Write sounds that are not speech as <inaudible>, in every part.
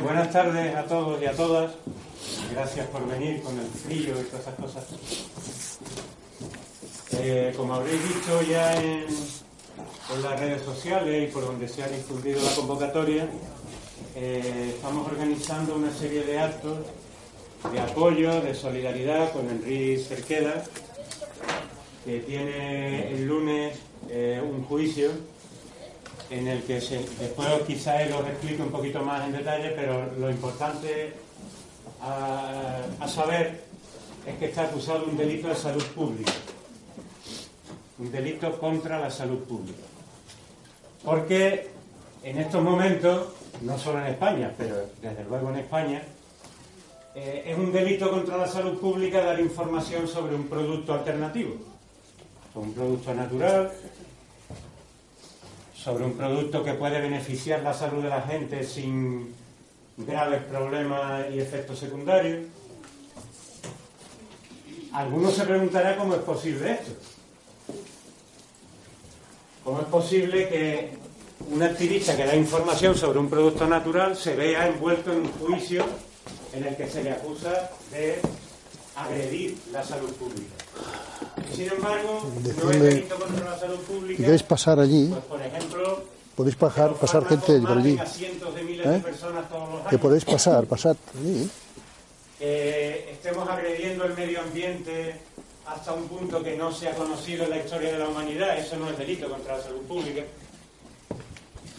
Buenas tardes a todos y a todas. Gracias por venir con el frío y todas esas cosas. Eh, como habréis visto ya en, las redes sociales y por donde se ha difundido la convocatoria, eh, estamos organizando una serie de actos de apoyo, de solidaridad con Enrique Cerqueda, que tiene el lunes eh, un juicio en el que después quizás él os explique un poquito más en detalle, pero lo importante a, saber es que está acusado de un delito de salud pública, un delito contra la salud pública. Porque en estos momentos, no solo en España, pero desde luego en España, eh, es un delito contra la salud pública dar información sobre un producto alternativo, un producto natural, sobre un producto que puede beneficiar la salud de la gente sin graves problemas y efectos secundarios. Algunos se preguntará cómo es posible esto. ¿Cómo es posible que un activista que da información sobre un producto natural se vea envuelto en un juicio en el que se le acusa de agredir la salud pública? Sin embargo, no es delito contra la salud pública. Queréis pasar allí, pues, por ejemplo, podéis pasar, pasar gente por allí. ¿Eh? Que podéis pasar, pasar allí. Que estemos agrediendo el medio ambiente hasta un punto que no se ha conocido en la historia de la humanidad, eso no es delito contra la salud pública.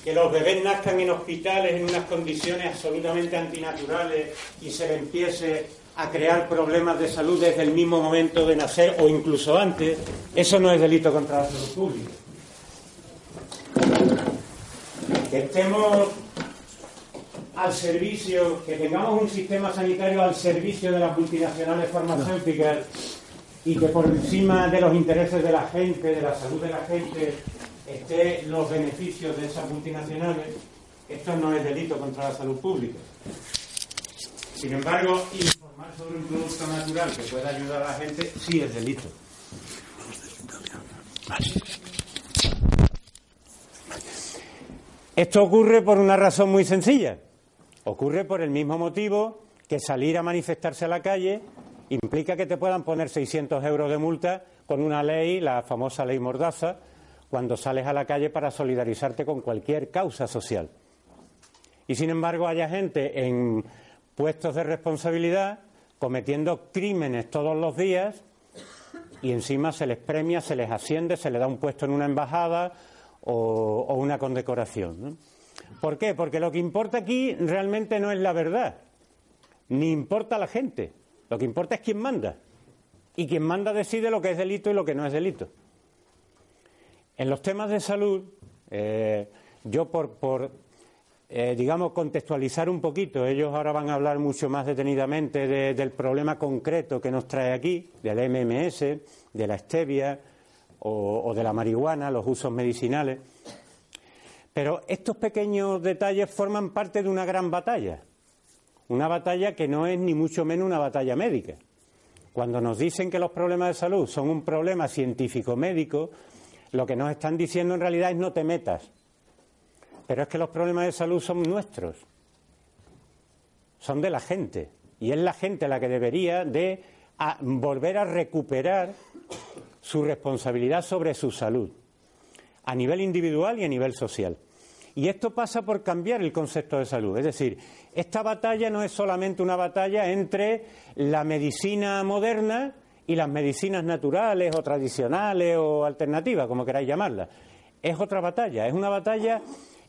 Que los bebés nazcan en hospitales en unas condiciones absolutamente antinaturales y se le empiece a crear problemas de salud desde el mismo momento de nacer o incluso antes, eso no es delito contra la salud pública. Que estemos al servicio, que tengamos un sistema sanitario al servicio de las multinacionales farmacéuticas y que por encima de los intereses de la gente, de la salud de la gente, estén los beneficios de esas multinacionales, esto no es delito contra la salud pública. Sin embargo, sobre un producto natural que pueda ayudar a la gente, sí es delito. Esto ocurre por una razón muy sencilla. Ocurre por el mismo motivo que salir a manifestarse a la calle implica que te puedan poner 600 euros de multa con una ley, la famosa ley Mordaza, cuando sales a la calle para solidarizarte con cualquier causa social. Y sin embargo, haya gente en puestos de responsabilidad cometiendo crímenes todos los días y encima se les premia, se les asciende, se les da un puesto en una embajada o, una condecoración. ¿Por qué? Porque lo que importa aquí realmente no es la verdad, ni importa la gente. Lo que importa es quién manda. Y quien manda decide lo que es delito y lo que no es delito. En los temas de salud, eh, yo por, por eh, digamos, contextualizar un poquito. Ellos ahora van a hablar mucho más detenidamente del problema concreto que nos trae aquí, del MMS, de la stevia o, de la marihuana, los usos medicinales. Pero estos pequeños detalles forman parte de una gran batalla. Una batalla que no es ni mucho menos una batalla médica. Cuando nos dicen que los problemas de salud son un problema científico-médico, lo que nos están diciendo en realidad es no te metas, pero es que los problemas de salud son nuestros, son de la gente. Y es la gente la que debería de volver a recuperar su responsabilidad sobre su salud, a nivel individual y a nivel social. Y esto pasa por cambiar el concepto de salud. Es decir, esta batalla no es solamente una batalla entre la medicina moderna y las medicinas naturales o tradicionales o alternativas, como queráis llamarlas. Es otra batalla, es una batalla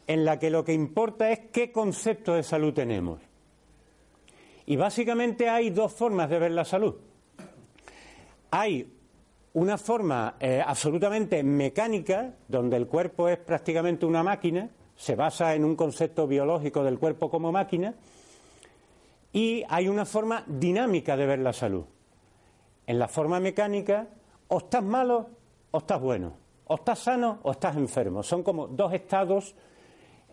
en la que lo que importa es qué concepto de salud tenemos. Y básicamente hay dos formas de ver la salud. Hay una forma eh, absolutamente mecánica, donde el cuerpo es prácticamente una máquina, se basa en un concepto biológico del cuerpo como máquina, y hay una forma dinámica de ver la salud. En la forma mecánica, o estás malo o estás bueno, o estás sano o estás enfermo. Son como dos estados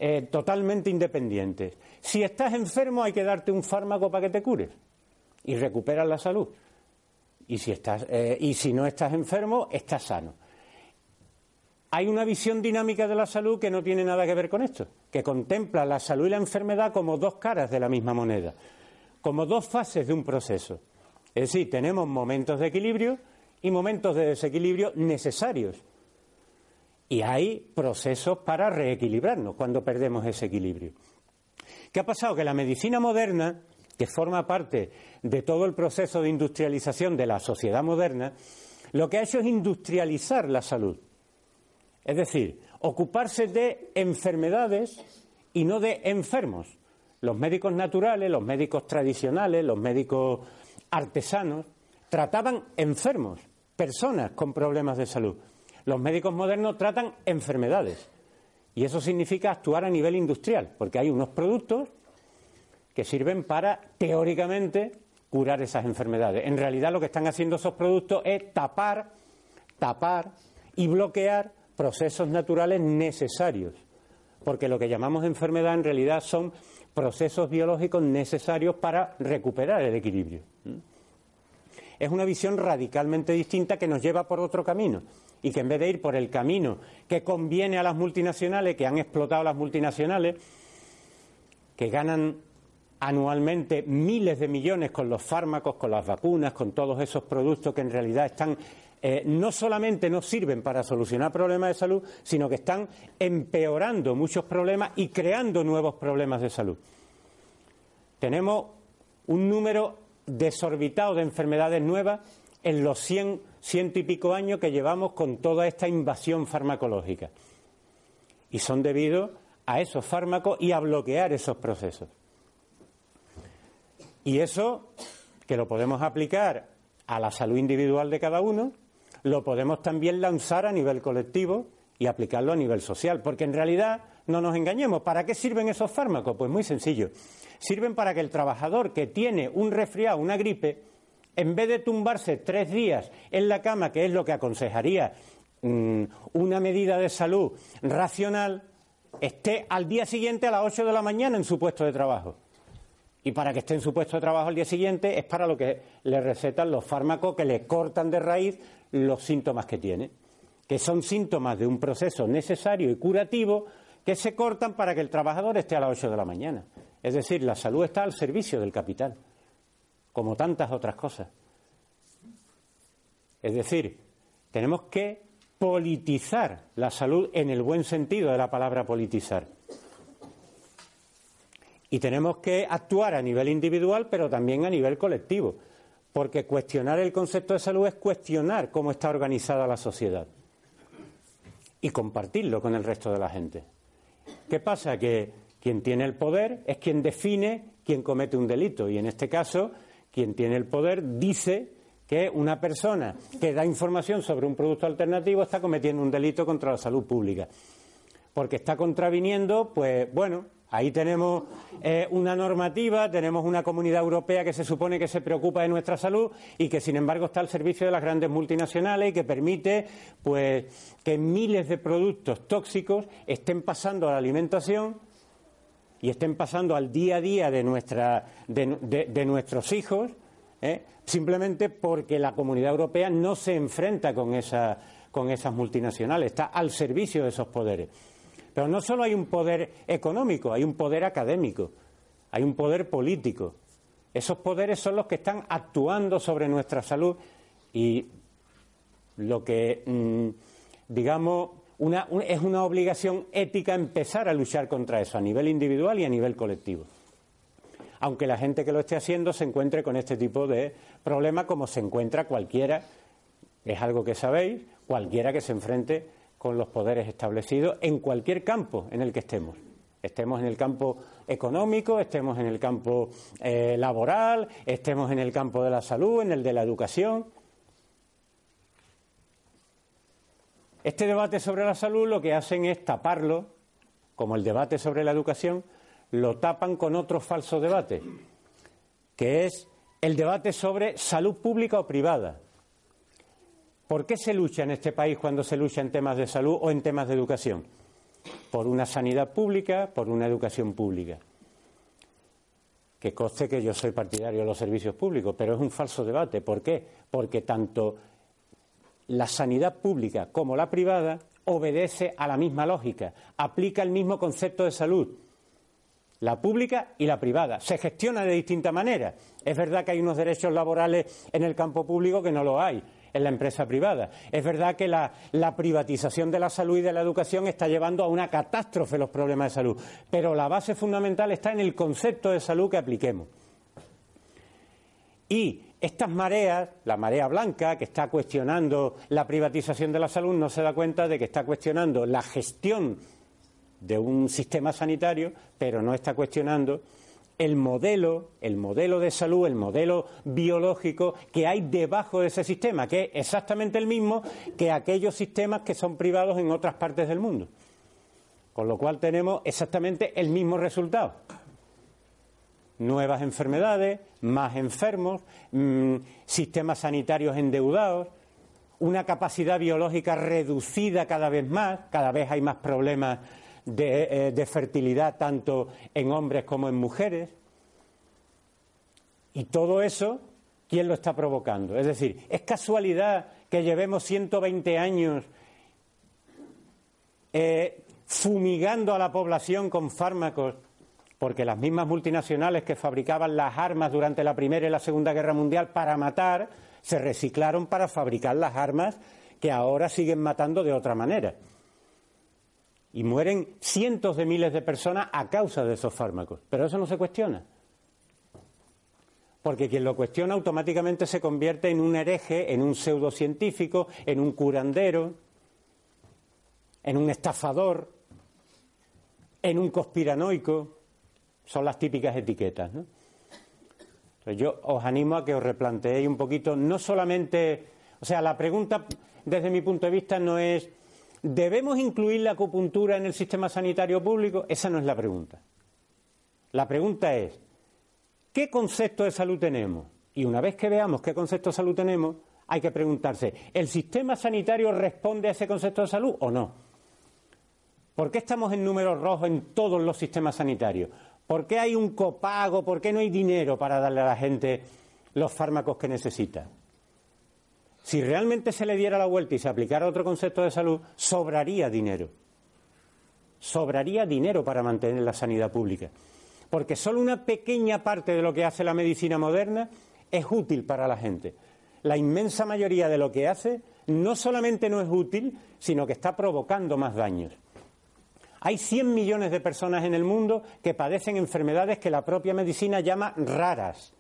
eh, totalmente independientes. Si estás enfermo hay que darte un fármaco para que te cures y recuperas la salud. Y si, estás, eh, y si no estás enfermo, estás sano. hay una visión dinámica de la salud que no tiene nada que ver con esto, que contempla la salud y la enfermedad como dos caras de la misma moneda, como dos fases de un proceso. Es decir, tenemos momentos de equilibrio y momentos de desequilibrio necesarios. Y hay procesos para reequilibrarnos cuando perdemos ese equilibrio. ¿Qué ha pasado? Que la medicina moderna, que forma parte de todo el proceso de industrialización de la sociedad moderna, lo que ha hecho es industrializar la salud. Es decir, ocuparse de enfermedades y no de enfermos. Los médicos naturales, los médicos tradicionales, los médicos artesanos, trataban enfermos, personas con problemas de salud. Los médicos modernos tratan enfermedades. Y eso significa actuar a nivel industrial, porque hay unos productos que sirven para, teóricamente, curar esas enfermedades. En realidad lo que están haciendo esos productos es tapar, tapar y bloquear procesos naturales necesarios, porque lo que llamamos enfermedad en realidad son procesos biológicos necesarios para recuperar el equilibrio. Es una visión radicalmente distinta que nos lleva por otro camino y que en vez de ir por el camino que conviene a las multinacionales, que han explotado las multinacionales, que ganan anualmente miles de millones con los fármacos, con las vacunas, con todos esos productos que en realidad están eh, no solamente no sirven para solucionar problemas de salud, sino que están empeorando muchos problemas y creando nuevos problemas de salud. Tenemos un número desorbitado de enfermedades nuevas en los cien, ciento y pico años que llevamos con toda esta invasión farmacológica. Y son debido a esos fármacos y a bloquear esos procesos. Y eso, que lo podemos aplicar a la salud individual de cada uno, lo podemos también lanzar a nivel colectivo y aplicarlo a nivel social. Porque en realidad, no nos engañemos, ¿para qué sirven esos fármacos? Pues muy sencillo. Sirven para que el trabajador que tiene un resfriado, una gripe, en vez de tumbarse tres días en la cama, que es lo que aconsejaría mm, una medida de salud racional, esté al día siguiente a las 8 de la mañana en su puesto de trabajo. Y para que esté en su puesto de trabajo al día siguiente es para lo que le recetan los fármacos que le cortan de raíz los síntomas que tiene, que son síntomas de un proceso necesario y curativo que se cortan para que el trabajador esté a las 8 de la mañana. Es decir, la salud está al servicio del capital, como tantas otras cosas. Es decir, tenemos que politizar la salud en el buen sentido de la palabra politizar. Y tenemos que actuar a nivel individual, pero también a nivel colectivo, porque cuestionar el concepto de salud es cuestionar cómo está organizada la sociedad y compartirlo con el resto de la gente. ¿Qué pasa? Que quien tiene el poder es quien define quién comete un delito. Y en este caso quien tiene el poder dice que una persona que da información sobre un producto alternativo está cometiendo un delito contra la salud pública. Porque está contraviniendo, pues bueno, Ahí tenemos eh, una normativa, tenemos una comunidad europea que se supone que se preocupa de nuestra salud y que, sin embargo, está al servicio de las grandes multinacionales y que permite pues, que miles de productos tóxicos estén pasando a la alimentación y estén pasando al día a día de, nuestra, de, nuestros hijos, ¿eh? simplemente porque la comunidad europea no se enfrenta con, esa, con esas multinacionales, está al servicio de esos poderes. Pero no solo hay un poder económico, hay un poder académico, hay un poder político. Esos poderes son los que están actuando sobre nuestra salud y lo que, es una obligación ética empezar a luchar contra eso a nivel individual y a nivel colectivo. Aunque la gente que lo esté haciendo se encuentre con este tipo de problemas como se encuentra cualquiera, es algo que sabéis, cualquiera que se enfrente con los poderes establecidos en cualquier campo en el que estemos. Estemos en el campo económico, estemos en el campo eh, laboral, estemos en el campo de la salud, en el de la educación. Este debate sobre la salud lo que hacen es taparlo, como el debate sobre la educación, lo tapan con otro falso debate, que es el debate sobre salud pública o privada. ¿Por qué se lucha en este país cuando se lucha en temas de salud o en temas de educación? Por una sanidad pública, por una educación pública. Que conste que yo soy partidario de los servicios públicos, pero es un falso debate. ¿Por qué? Porque tanto la sanidad pública como la privada obedece a la misma lógica, aplica el mismo concepto de salud, la pública y la privada. Se gestiona de distinta manera. Es verdad que hay unos derechos laborales en el campo público que no lo hay en la empresa privada. Es verdad que la, privatización de la salud y de la educación está llevando a una catástrofe los problemas de salud, pero la base fundamental está en el concepto de salud que apliquemos. Y estas mareas, la marea blanca que está cuestionando la privatización de la salud, no se da cuenta de que está cuestionando la gestión de un sistema sanitario, pero no está cuestionando el modelo, el modelo de salud, el modelo biológico que hay debajo de ese sistema, que es exactamente el mismo que aquellos sistemas que son privados en otras partes del mundo. Con lo cual tenemos exactamente el mismo resultado. Nuevas enfermedades, más enfermos, mm, sistemas sanitarios endeudados, una capacidad biológica reducida cada vez más, cada vez hay más problemas eh, de, fertilidad tanto en hombres como en mujeres. Y todo eso, ¿quién lo está provocando? Es decir, ¿es casualidad que llevemos 120 años eh, fumigando a la población con fármacos? Porque las mismas multinacionales que fabricaban las armas durante la Primera y la Segunda Guerra Mundial para matar, se reciclaron para fabricar las armas que ahora siguen matando de otra manera. Y mueren cientos de miles de personas a causa de esos fármacos. Pero eso no se cuestiona. Porque quien lo cuestiona automáticamente se convierte en un hereje, en un pseudocientífico, en un curandero, en un estafador, en un conspiranoico. Son las típicas etiquetas. ¿no? yo os animo a que os replanteéis un poquito, no solamente, o sea, la pregunta desde mi punto de vista no es ¿Debemos incluir la acupuntura en el sistema sanitario público? Esa no es la pregunta. La pregunta es, ¿qué concepto de salud tenemos? Y una vez que veamos qué concepto de salud tenemos, hay que preguntarse, ¿el sistema sanitario responde a ese concepto de salud o no? ¿Por qué estamos en números rojos en todos los sistemas sanitarios? ¿Por qué hay un copago? ¿Por qué no hay dinero para darle a la gente los fármacos que necesita? Si realmente se le diera la vuelta y se aplicara otro concepto de salud, sobraría dinero. Sobraría dinero para mantener la sanidad pública. Porque solo una pequeña parte de lo que hace la medicina moderna es útil para la gente. La inmensa mayoría de lo que hace no solamente no es útil, sino que está provocando más daños. Hay 100 millones de personas en el mundo que padecen enfermedades que la propia medicina llama raras,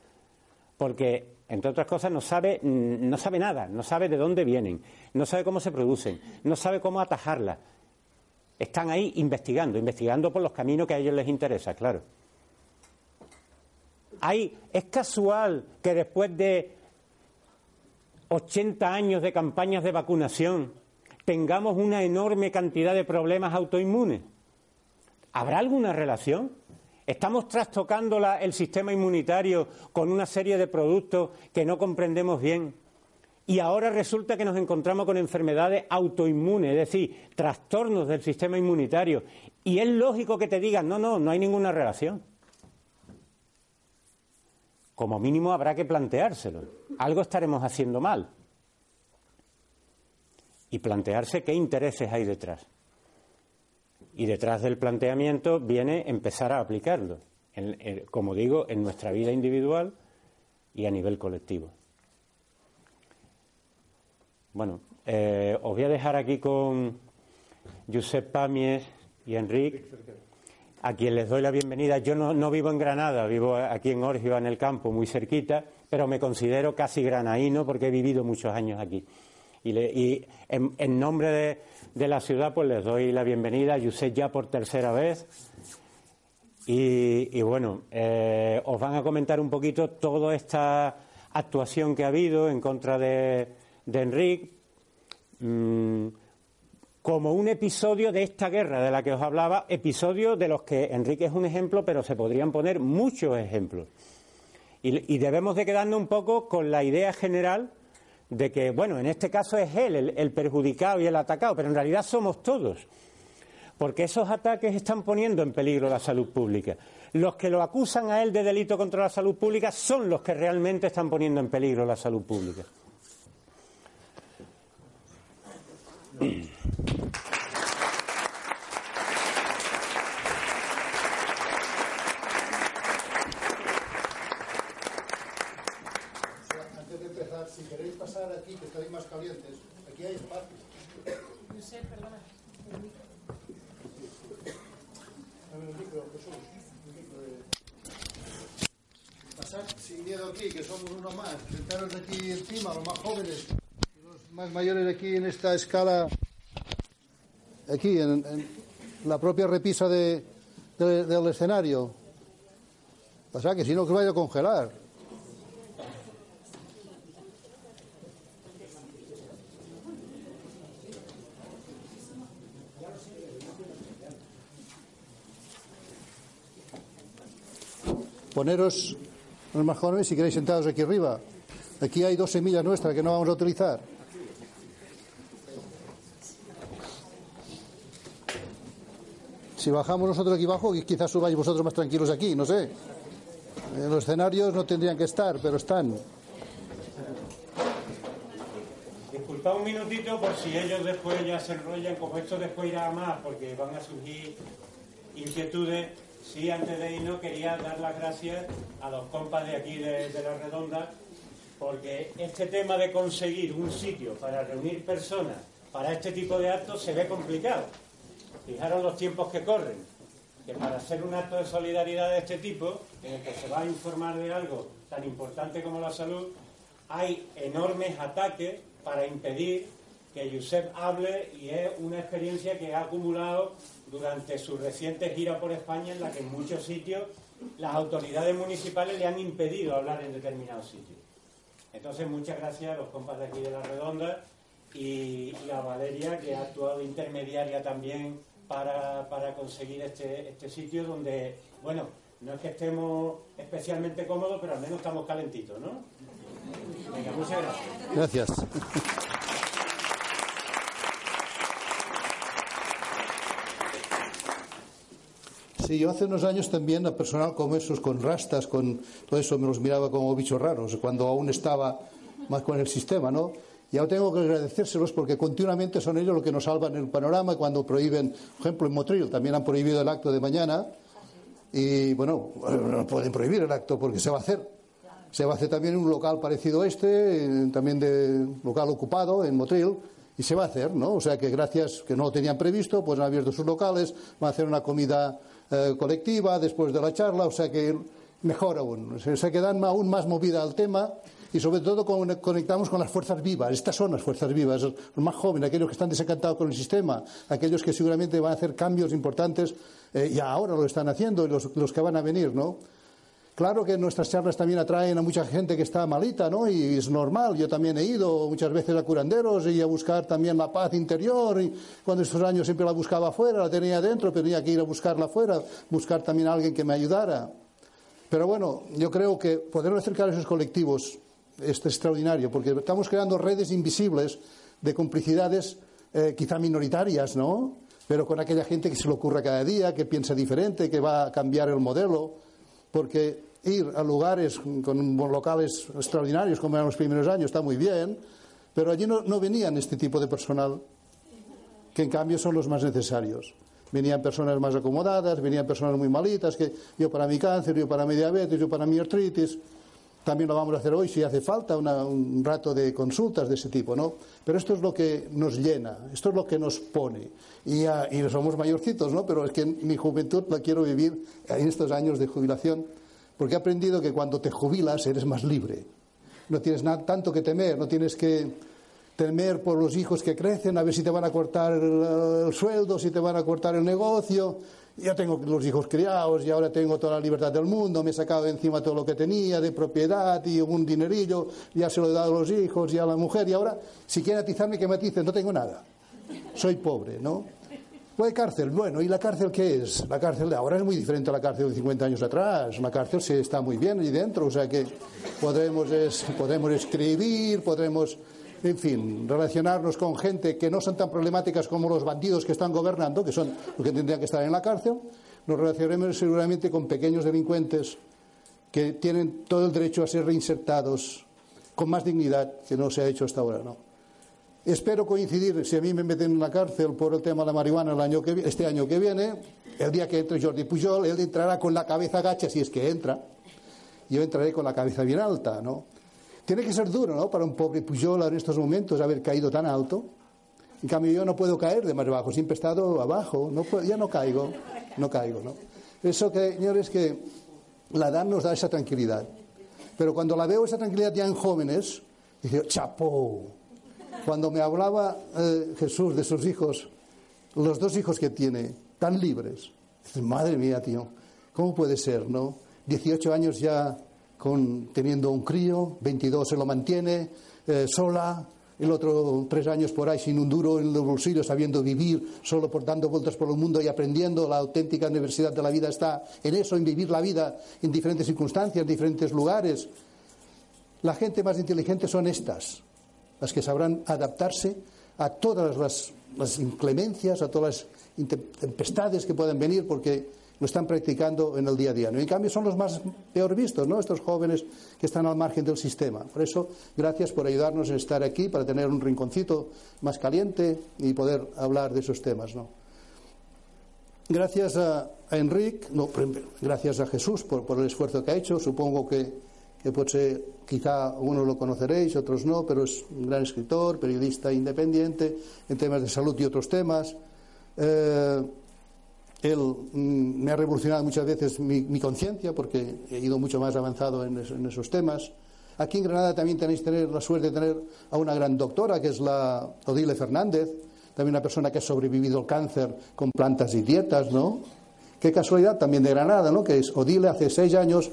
porque entre otras cosas, no sabe, no sabe nada, no sabe de dónde vienen, no sabe cómo se producen, no sabe cómo atajarlas. Están ahí investigando, investigando por los caminos que a ellos les interesa, claro. Hay, es casual que después de 80 años de campañas de vacunación tengamos una enorme cantidad de problemas autoinmunes. ¿Habrá alguna relación? Estamos trastocando el sistema inmunitario con una serie de productos que no comprendemos bien. Y ahora resulta que nos encontramos con enfermedades autoinmunes, es decir, trastornos del sistema inmunitario. Y es lógico que te digan, no, no, no hay ninguna relación. Como mínimo habrá que planteárselo. Algo estaremos haciendo mal. Y plantearse qué intereses hay detrás. Y detrás del planteamiento viene empezar a aplicarlo, como digo, en nuestra vida individual y a nivel colectivo. Bueno, eh, os voy a dejar aquí con Josep Pamies y Enrique, a quien les doy la bienvenida. Yo no, vivo en Granada, vivo aquí en Orgio, en el campo, muy cerquita, pero me considero casi granaíno porque he vivido muchos años aquí. Y, en, nombre de, la ciudad, pues les doy la bienvenida. a Josep ya por tercera vez. Y, bueno, eh, os van a comentar un poquito toda esta actuación que ha habido en contra de, de Enrique. Mm, como un episodio de esta guerra de la que os hablaba, episodio de los que Enrique es un ejemplo, pero se podrían poner muchos ejemplos. Y, y debemos de quedarnos un poco con la idea general de que, bueno, en este caso es él el, perjudicado y el atacado, pero en realidad somos todos. Porque esos ataques están poniendo en peligro la salud pública. Los que lo acusan a él de delito contra la salud pública son los que realmente están poniendo en peligro la salud pública. queréis pasar aquí, que estáis más calientes, aquí hay espacio. No sé, perdona. El micro, Jesús. Micro de... Pasar sin miedo aquí, que somos uno más. Sentaros aquí encima, los más jóvenes, los más mayores aquí en esta escala, aquí, en, en la propia repisa de, de, del escenario. Pasa que si no, que os vaya a congelar. Poneros los más jóvenes si queréis sentados aquí arriba. Aquí hay dos semillas nuestras que no vamos a utilizar. Si bajamos nosotros aquí abajo, quizás subáis vosotros más tranquilos aquí, no sé. En los escenarios no tendrían que estar, pero están. Disculpa un minutito por si ellos después ya se enrollan, como esto después irá a más, porque van a surgir inquietudes Sí, antes de irnos quería dar las gracias a los compas de aquí de, La Redonda, porque este tema de conseguir un sitio para reunir personas para este tipo de actos se ve complicado. Fijaros los tiempos que corren, que para hacer un acto de solidaridad de este tipo, en el que se va a informar de algo tan importante como la salud, hay enormes ataques para impedir que Josep hable y es una experiencia que ha acumulado durante su reciente gira por España en la que en muchos sitios las autoridades municipales le han impedido hablar en determinados sitios. Entonces, muchas gracias a los compas de aquí de La Redonda y, a Valeria, que ha actuado intermediaria también para, conseguir este, este sitio donde, bueno, no es que estemos especialmente cómodos, pero al menos estamos calentitos, ¿no? Venga, muchas gracias. Gracias. Sí, yo hace unos años también a personal como esos, con rastas, con todo eso, me los miraba como bichos raros, cuando aún estaba más con el sistema, ¿no? Y ahora tengo que agradecérselos porque continuamente son ellos los que nos salvan el panorama cuando prohíben, por ejemplo, en Motril también han prohibido el acto de mañana y, bueno, no pueden prohibir el acto porque se va a hacer. Se va a hacer también un local parecido a este, también de local ocupado en Motril, y se va a hacer, ¿no? O sea que gracias, que no lo tenían previsto, pues han abierto sus locales, van a hacer una comida eh, colectiva después de la charla, o sea que mejor aún, se, quedan aún más movida al tema y sobre todo conectamos con las fuerzas vivas. Estas son las fuerzas vivas, los más jóvenes, aquellos que están desencantados con el sistema, aquellos que seguramente van a hacer cambios importantes eh, y ahora lo están haciendo y los, los que van a venir, ¿no? Claro que nuestras charlas también atraen a mucha gente que está malita, ¿no? Y es normal. Yo también he ido muchas veces a curanderos y a buscar también la paz interior. Y cuando estos años siempre la buscaba afuera, la tenía dentro, pero tenía que ir a buscarla afuera, buscar también a alguien que me ayudara. Pero bueno, yo creo que poder acercar a esos colectivos es extraordinario, porque estamos creando redes invisibles de complicidades eh, quizá minoritarias, ¿no? Pero con aquella gente que se le ocurre cada día, que piensa diferente, que va a cambiar el modelo porque ir a lugares con locales extraordinarios como eran los primeros años está muy bien, pero allí no, venían este tipo de personal, que en cambio son los más necesarios. Venían personas más acomodadas, venían personas muy malitas, que yo para mi cáncer, yo para mi diabetes, yo para mi artritis. También lo vamos a hacer hoy si hace falta un rato de consultas de ese tipo, ¿no? Pero esto es lo que nos llena, esto es lo que nos pone. Y, y somos mayorcitos, ¿no? Pero es que mi juventud la quiero vivir en estos años de jubilación, porque he aprendido que cuando te jubilas eres más libre. No tienes tanto que temer, no tienes que temer por los hijos que crecen, a ver si te van a cortar el sueldo, si te van a cortar el negocio ya tengo los hijos criados y ahora tengo toda la libertad del mundo, me he sacado de encima todo lo que tenía de propiedad y un dinerillo, ya se lo he dado a los hijos y a la mujer y ahora si quieren atizarme que me aticen, no tengo nada. Soy pobre, ¿no? Pues cárcel, bueno, ¿y la cárcel qué es? La cárcel de ahora es muy diferente a la cárcel de 50 años atrás. La cárcel se está muy bien allí dentro, o sea que podremos, podremos escribir, podremos en fin, relacionarnos con gente que no son tan problemáticas como los bandidos que están gobernando, que son los que tendrían que estar en la cárcel, nos relacionaremos seguramente con pequeños delincuentes que tienen todo el derecho a ser reinsertados con más dignidad que no se ha hecho hasta ahora, ¿no? Espero coincidir, si a mí me meten en la cárcel por el tema de la marihuana el año que, este año que viene, el día que entre Jordi Pujol, él entrará con la cabeza gacha si es que entra, yo entraré con la cabeza bien alta, ¿no? Tiene que ser duro, ¿no? Para un pobre Pujol en estos momentos haber caído tan alto. En cambio, yo no puedo caer de más abajo, siempre he estado abajo, no ya no caigo, no caigo, ¿no? Eso que, señores, que la edad nos da esa tranquilidad. Pero cuando la veo esa tranquilidad ya en jóvenes, dije, chapó. Cuando me hablaba eh, Jesús de sus hijos, los dos hijos que tiene, tan libres, madre mía, tío, ¿cómo puede ser, no? 18 años ya con, teniendo un crío, 22 se lo mantiene, eh, sola, el otro tres años por ahí sin un duro en los bolsillos, sabiendo vivir, solo por dando vueltas por el mundo y aprendiendo. La auténtica universidad de la vida está en eso, en vivir la vida en diferentes circunstancias, en diferentes lugares. La gente más inteligente son estas, las que sabrán adaptarse a todas las, las inclemencias, a todas las tempestades que puedan venir, porque lo están practicando en el día a día. ¿no? En cambio, son los más peor vistos, ¿no? Estos jóvenes que están al margen del sistema. Por eso, gracias por ayudarnos a estar aquí, para tener un rinconcito más caliente y poder hablar de esos temas, ¿no? Gracias a, Enrique, no, gracias a Jesús por, el esfuerzo que ha hecho. Supongo que, que ser, quizá algunos lo conoceréis, otros no, pero es un gran escritor, periodista independiente en temas de salud y otros temas. Eh, él mm, me ha revolucionado muchas veces mi, conciencia porque he ido mucho más avanzado en, esos temas. Aquí en Granada también tenéis tener la suerte de tener a una gran doctora que es la Odile Fernández, también una persona que ha sobrevivido al cáncer con plantas y dietas, ¿no? Qué casualidad también de Granada, ¿no? Que es Odile hace seis años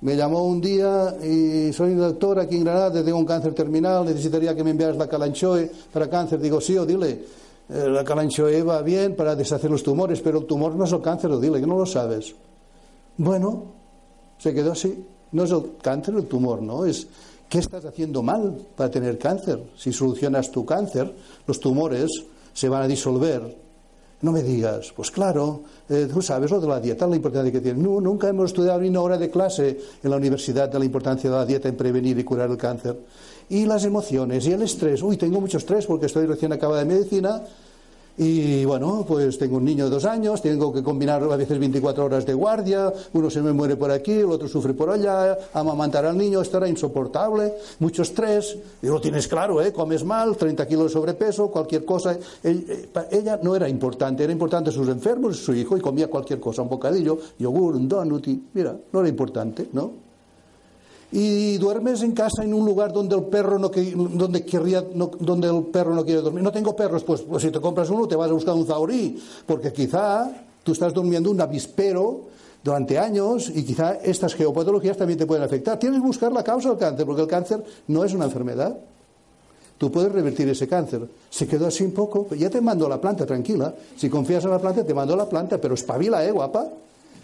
me llamó un día y soy doctora aquí en Granada, tengo un cáncer terminal, necesitaría que me enviaras la calanchoe para cáncer. Digo, sí, Odile la calanchoe va bien para deshacer los tumores, pero el tumor no es el cáncer, dile que no lo sabes. Bueno, se quedó así. No es el cáncer el tumor, ¿no? Es qué estás haciendo mal para tener cáncer. Si solucionas tu cáncer, los tumores se van a disolver. No me digas, pues claro, eh, tú sabes lo de la dieta, la importancia que tiene. Nunca hemos estudiado ni una hora de clase en la universidad de la importancia de la dieta en prevenir y curar el cáncer y las emociones y el estrés. Uy, tengo mucho estrés porque estoy recién acabada de medicina y bueno, pues tengo un niño de dos años, tengo que combinar a veces 24 horas de guardia, uno se me muere por aquí, el otro sufre por allá, amamantar al niño, esto era insoportable, mucho estrés, y lo tienes claro, ¿eh? comes mal, 30 kilos de sobrepeso, cualquier cosa. Eh, ella no era importante, era importante sus enfermos, su hijo, y comía cualquier cosa, un bocadillo, yogur, un donut, mira, no era importante, ¿no? Y duermes en casa en un lugar donde el perro no, donde querría, donde el perro no quiere dormir. No tengo perros, pues, pues, si te compras uno te vas a buscar un zaurí, porque quizá tú estás durmiendo un avispero durante años y quizá estas geopatologías también te pueden afectar. Tienes que buscar la causa del cáncer, porque el cáncer no es una enfermedad. Tú puedes revertir ese cáncer. Se quedó así un poco, ya te mando la planta, tranquila. Si confías en la planta, te mando la planta, pero espabila, ¿eh, guapa?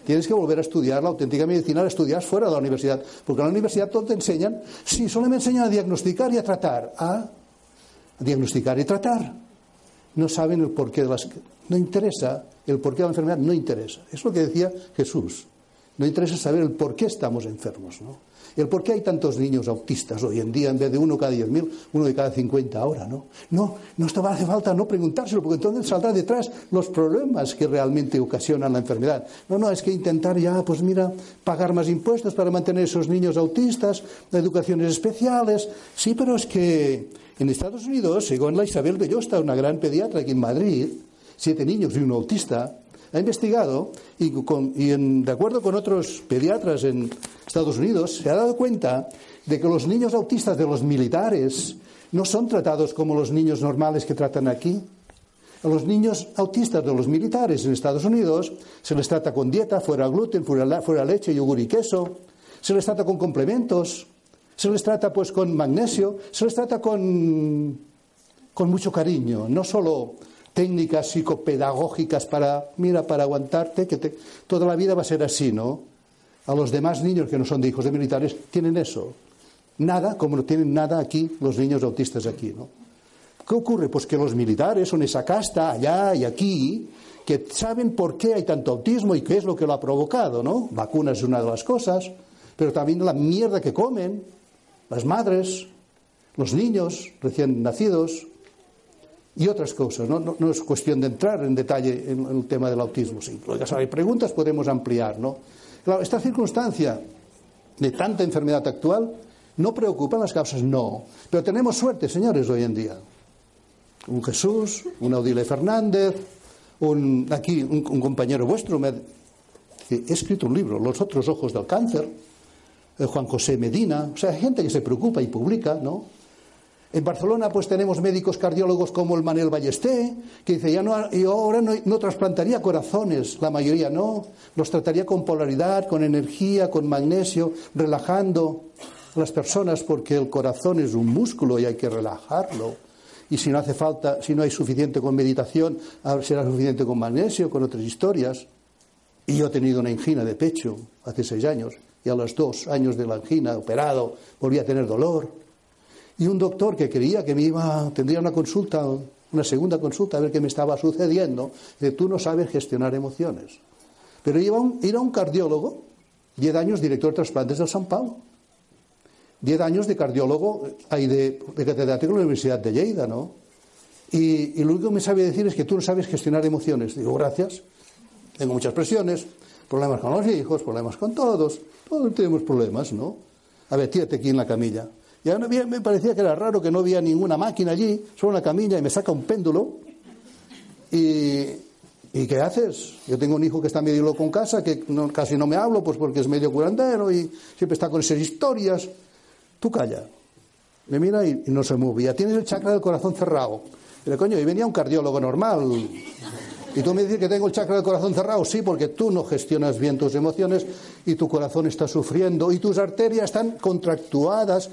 Tienes que volver a estudiar la auténtica medicina, la estudias fuera de la universidad. Porque en la universidad todo te enseñan, sí, solo me enseñan a diagnosticar y a tratar. A diagnosticar y tratar. No saben el porqué de las. No interesa, el porqué de la enfermedad no interesa. Es lo que decía Jesús. No interesa saber el por qué estamos enfermos, ¿no? El por qué hay tantos niños autistas hoy en día en vez de uno cada diez mil, uno de cada cincuenta ahora, ¿no? No, no hace falta no preguntárselo, porque entonces saldrá detrás los problemas que realmente ocasionan la enfermedad. No, no, es que intentar ya, pues mira, pagar más impuestos para mantener esos niños autistas, educaciones especiales. Sí, pero es que en Estados Unidos, según la Isabel Bellosta, una gran pediatra aquí en Madrid, siete niños y un autista, ha investigado y, de acuerdo con otros pediatras en Estados Unidos se ha dado cuenta de que los niños autistas de los militares no son tratados como los niños normales que tratan aquí. A los niños autistas de los militares en Estados Unidos se les trata con dieta, fuera gluten, fuera, fuera leche, yogur y queso. Se les trata con complementos. Se les trata pues con magnesio. Se les trata con, con mucho cariño. No solo técnicas psicopedagógicas para, mira, para aguantarte, que toda la vida va a ser así, ¿no? A los demás niños que no son de hijos de militares tienen eso. Nada, como no tienen nada aquí los niños autistas aquí, ¿no? ¿Qué ocurre? Pues que los militares son esa casta allá y aquí que saben por qué hay tanto autismo y qué es lo que lo ha provocado, ¿no? Vacunas es una de las cosas, pero también la mierda que comen las madres, los niños recién nacidos, y otras cosas. ¿no? Es cuestión de entrar en detalle en, el tema del autismo. Si hay preguntas, podemos ampliar. ¿no? Esta circunstancia de tanta enfermedad actual no preocupa las causas, no. Pero tenemos suerte, señores, hoy en día. Un Jesús, un Audile Fernández, un, aquí un, compañero vuestro me he escrito un libro, Los otros ojos del cáncer. eh, Juan José Medina, o sea, gente que se preocupa y publica, ¿no? En Barcelona pues tenemos médicos cardiólogos como el Manel Ballesté, que dice, ya no, yo ahora no, trasplantaría corazones, la mayoría no, los trataría con polaridad, con energía, con magnesio, relajando las personas porque el corazón es un músculo y hay que relajarlo. Y si no hace falta, si no hay suficiente con meditación, será suficiente con magnesio, con otras historias. Y yo he tenido una angina de pecho hace seis años y a los dos años de la angina, operado, volví a tener dolor y un doctor que creía que me iba, tendría una consulta, una segunda consulta, a ver qué me estaba sucediendo, dice, tú no sabes gestionar emociones. Pero iba un, era un cardiólogo, 10 años director de trasplantes del San Paulo, 10 años de cardiólogo, hay de, de catedrático en la Universidad de Lleida, ¿no? Y, y, lo único que me sabe decir es que tú no sabes gestionar emociones. Digo, gracias, tengo muchas presiones, problemas con los hijos, problemas con todos, todos tenemos problemas, ¿no? A ver, tírate aquí en la camilla. Y ahora me parecía que era raro que no había ninguna máquina allí, solo una camilla y me saca un péndulo. Y, ¿y qué haces? Yo tengo un hijo que está medio loco en casa, que casi no me hablo, pues porque es medio curandero y siempre está con esas historias. Tú calla. Me mira y, no se movía. Tienes el chakra del corazón cerrado. Y le coño, y venía un cardiólogo normal. Y tú me dices que tengo el chakra del corazón cerrado. Sí, porque tú no gestionas bien tus emociones y tu corazón está sufriendo y tus arterias están contractuadas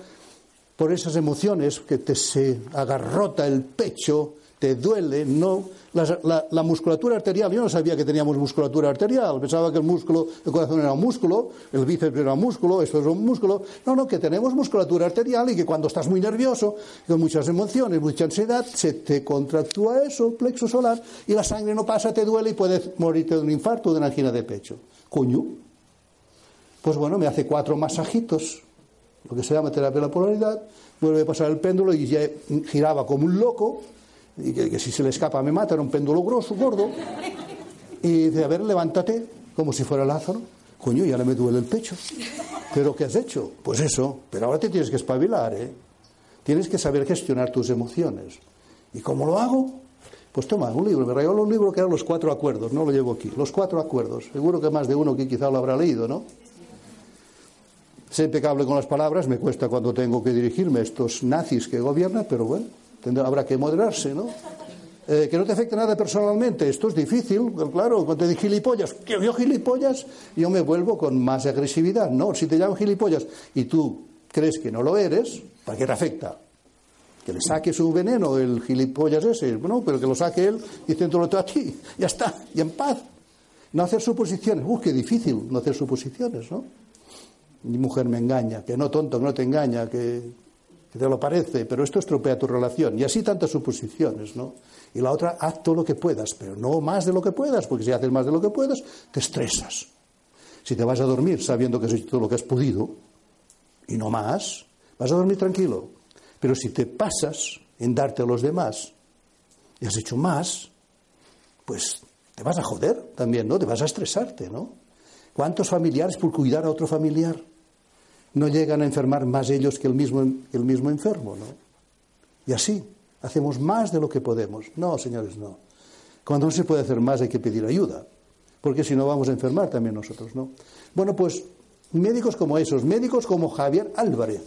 por esas emociones que te se agarrota el pecho, te duele, no. La, la, musculatura arterial, yo no sabía que teníamos musculatura arterial, pensaba que el músculo, el corazón era un músculo, el bíceps era un músculo, esto es un músculo. No, no, que tenemos musculatura arterial y que cuando estás muy nervioso, con muchas emociones, mucha ansiedad, se te contractúa eso, plexo solar, y la sangre no pasa, te duele y puedes morirte de un infarto o de una angina de pecho. Coño. Pues bueno, me hace cuatro masajitos lo que se llama terapia de la polaridad, vuelve a pasar el péndulo y ya giraba como un loco, y que, si se le escapa me mata, era un péndulo grosso, gordo, y dice, a ver, levántate, como si fuera Lázaro, coño, ya le me duele el pecho. ¿Pero qué has hecho? Pues eso, pero ahora te tienes que espabilar, ¿eh? Tienes que saber gestionar tus emociones. ¿Y cómo lo hago? Pues toma, un libro, me regaló un libro que eran los cuatro acuerdos, no lo llevo aquí, los cuatro acuerdos. Seguro que más de uno que quizá lo habrá leído, ¿no? Sé impecable con las palabras, me cuesta cuando tengo que dirigirme a estos nazis que gobiernan, pero bueno, habrá que moderarse, ¿no? Eh, que no te afecte nada personalmente, esto es difícil, claro, cuando te digo gilipollas, que yo gilipollas, yo me vuelvo con más agresividad, ¿no? Si te llaman gilipollas y tú crees que no lo eres, ¿para qué te afecta? Que le saque su veneno el gilipollas ese, bueno, pero que lo saque él y todo a ti, ya está, y en paz. No hacer suposiciones, ¡uh, qué difícil no hacer suposiciones, ¿no? Mi mujer me engaña, que no tonto, que no te engaña, que, te lo parece, pero esto estropea tu relación. Y así tantas suposiciones, ¿no? Y la otra, haz todo lo que puedas, pero no más de lo que puedas, porque si haces más de lo que puedas, te estresas. Si te vas a dormir sabiendo que has hecho todo lo que has podido, y no más, vas a dormir tranquilo. Pero si te pasas en darte a los demás y has hecho más, pues te vas a joder también, ¿no? Te vas a estresarte, ¿no? ¿Cuántos familiares por cuidar a otro familiar no llegan a enfermar más ellos que el mismo, el mismo enfermo? ¿no? Y así, hacemos más de lo que podemos. No, señores, no. Cuando no se puede hacer más hay que pedir ayuda, porque si no vamos a enfermar también nosotros, ¿no? Bueno, pues médicos como esos, médicos como Javier Álvarez,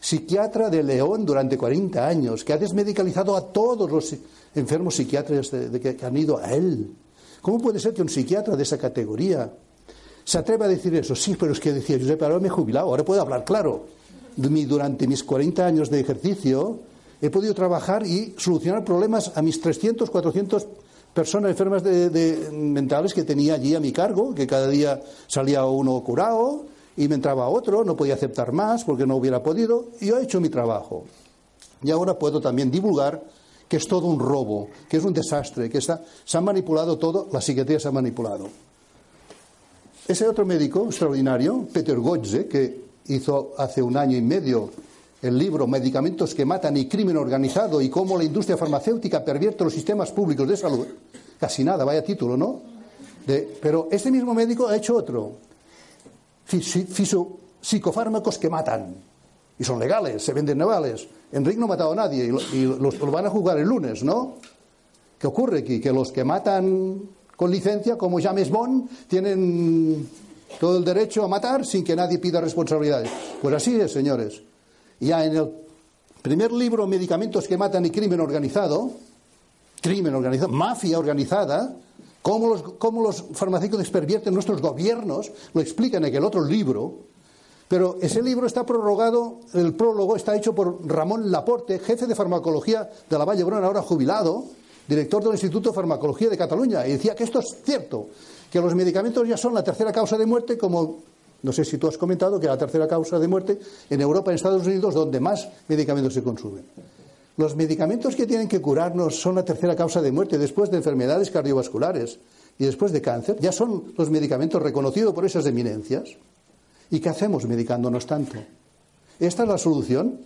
psiquiatra de León durante 40 años, que ha desmedicalizado a todos los enfermos psiquiatras que han ido a él. ¿Cómo puede ser que un psiquiatra de esa categoría se atreve a decir eso, sí, pero es que decía Josep, ahora me he jubilado, ahora puedo hablar claro. Durante mis 40 años de ejercicio he podido trabajar y solucionar problemas a mis 300, 400 personas enfermas de, mentales que tenía allí a mi cargo, que cada día salía uno curado y me entraba otro, no podía aceptar más porque no hubiera podido, y yo he hecho mi trabajo. Y ahora puedo también divulgar que es todo un robo, que es un desastre, que se ha manipulado todo, la psiquiatría se ha manipulado. Ese otro médico extraordinario, Peter Gotze, que hizo hace un año y medio el libro Medicamentos que matan y crimen organizado y cómo la industria farmacéutica pervierte los sistemas públicos de salud. Casi nada, vaya título, ¿no? pero este mismo médico ha hecho otro. Psicofármacos que matan. Y son legales, se venden navales. Enrique no ha matado a nadie y, lo, y los, lo van a jugar el lunes, ¿no? ¿Qué ocurre aquí? Que los que matan con licencia, como James Bond, tienen todo el derecho a matar sin que nadie pida responsabilidades. Pues así es, señores. Ya en el primer libro, Medicamentos que matan y crimen organizado, crimen organizado, mafia organizada, cómo los, cómo los farmacéuticos pervierten nuestros gobiernos, lo explican en aquel otro libro, pero ese libro está prorrogado, el prólogo está hecho por Ramón Laporte, jefe de farmacología de la Valle Brona, ahora jubilado, director del Instituto de Farmacología de Cataluña, y decía que esto es cierto, que los medicamentos ya son la tercera causa de muerte, como no sé si tú has comentado que la tercera causa de muerte en Europa en Estados Unidos, donde más medicamentos se consumen. Los medicamentos que tienen que curarnos son la tercera causa de muerte después de enfermedades cardiovasculares y después de cáncer. Ya son los medicamentos reconocidos por esas eminencias. ¿Y qué hacemos medicándonos tanto? ¿Esta es la solución?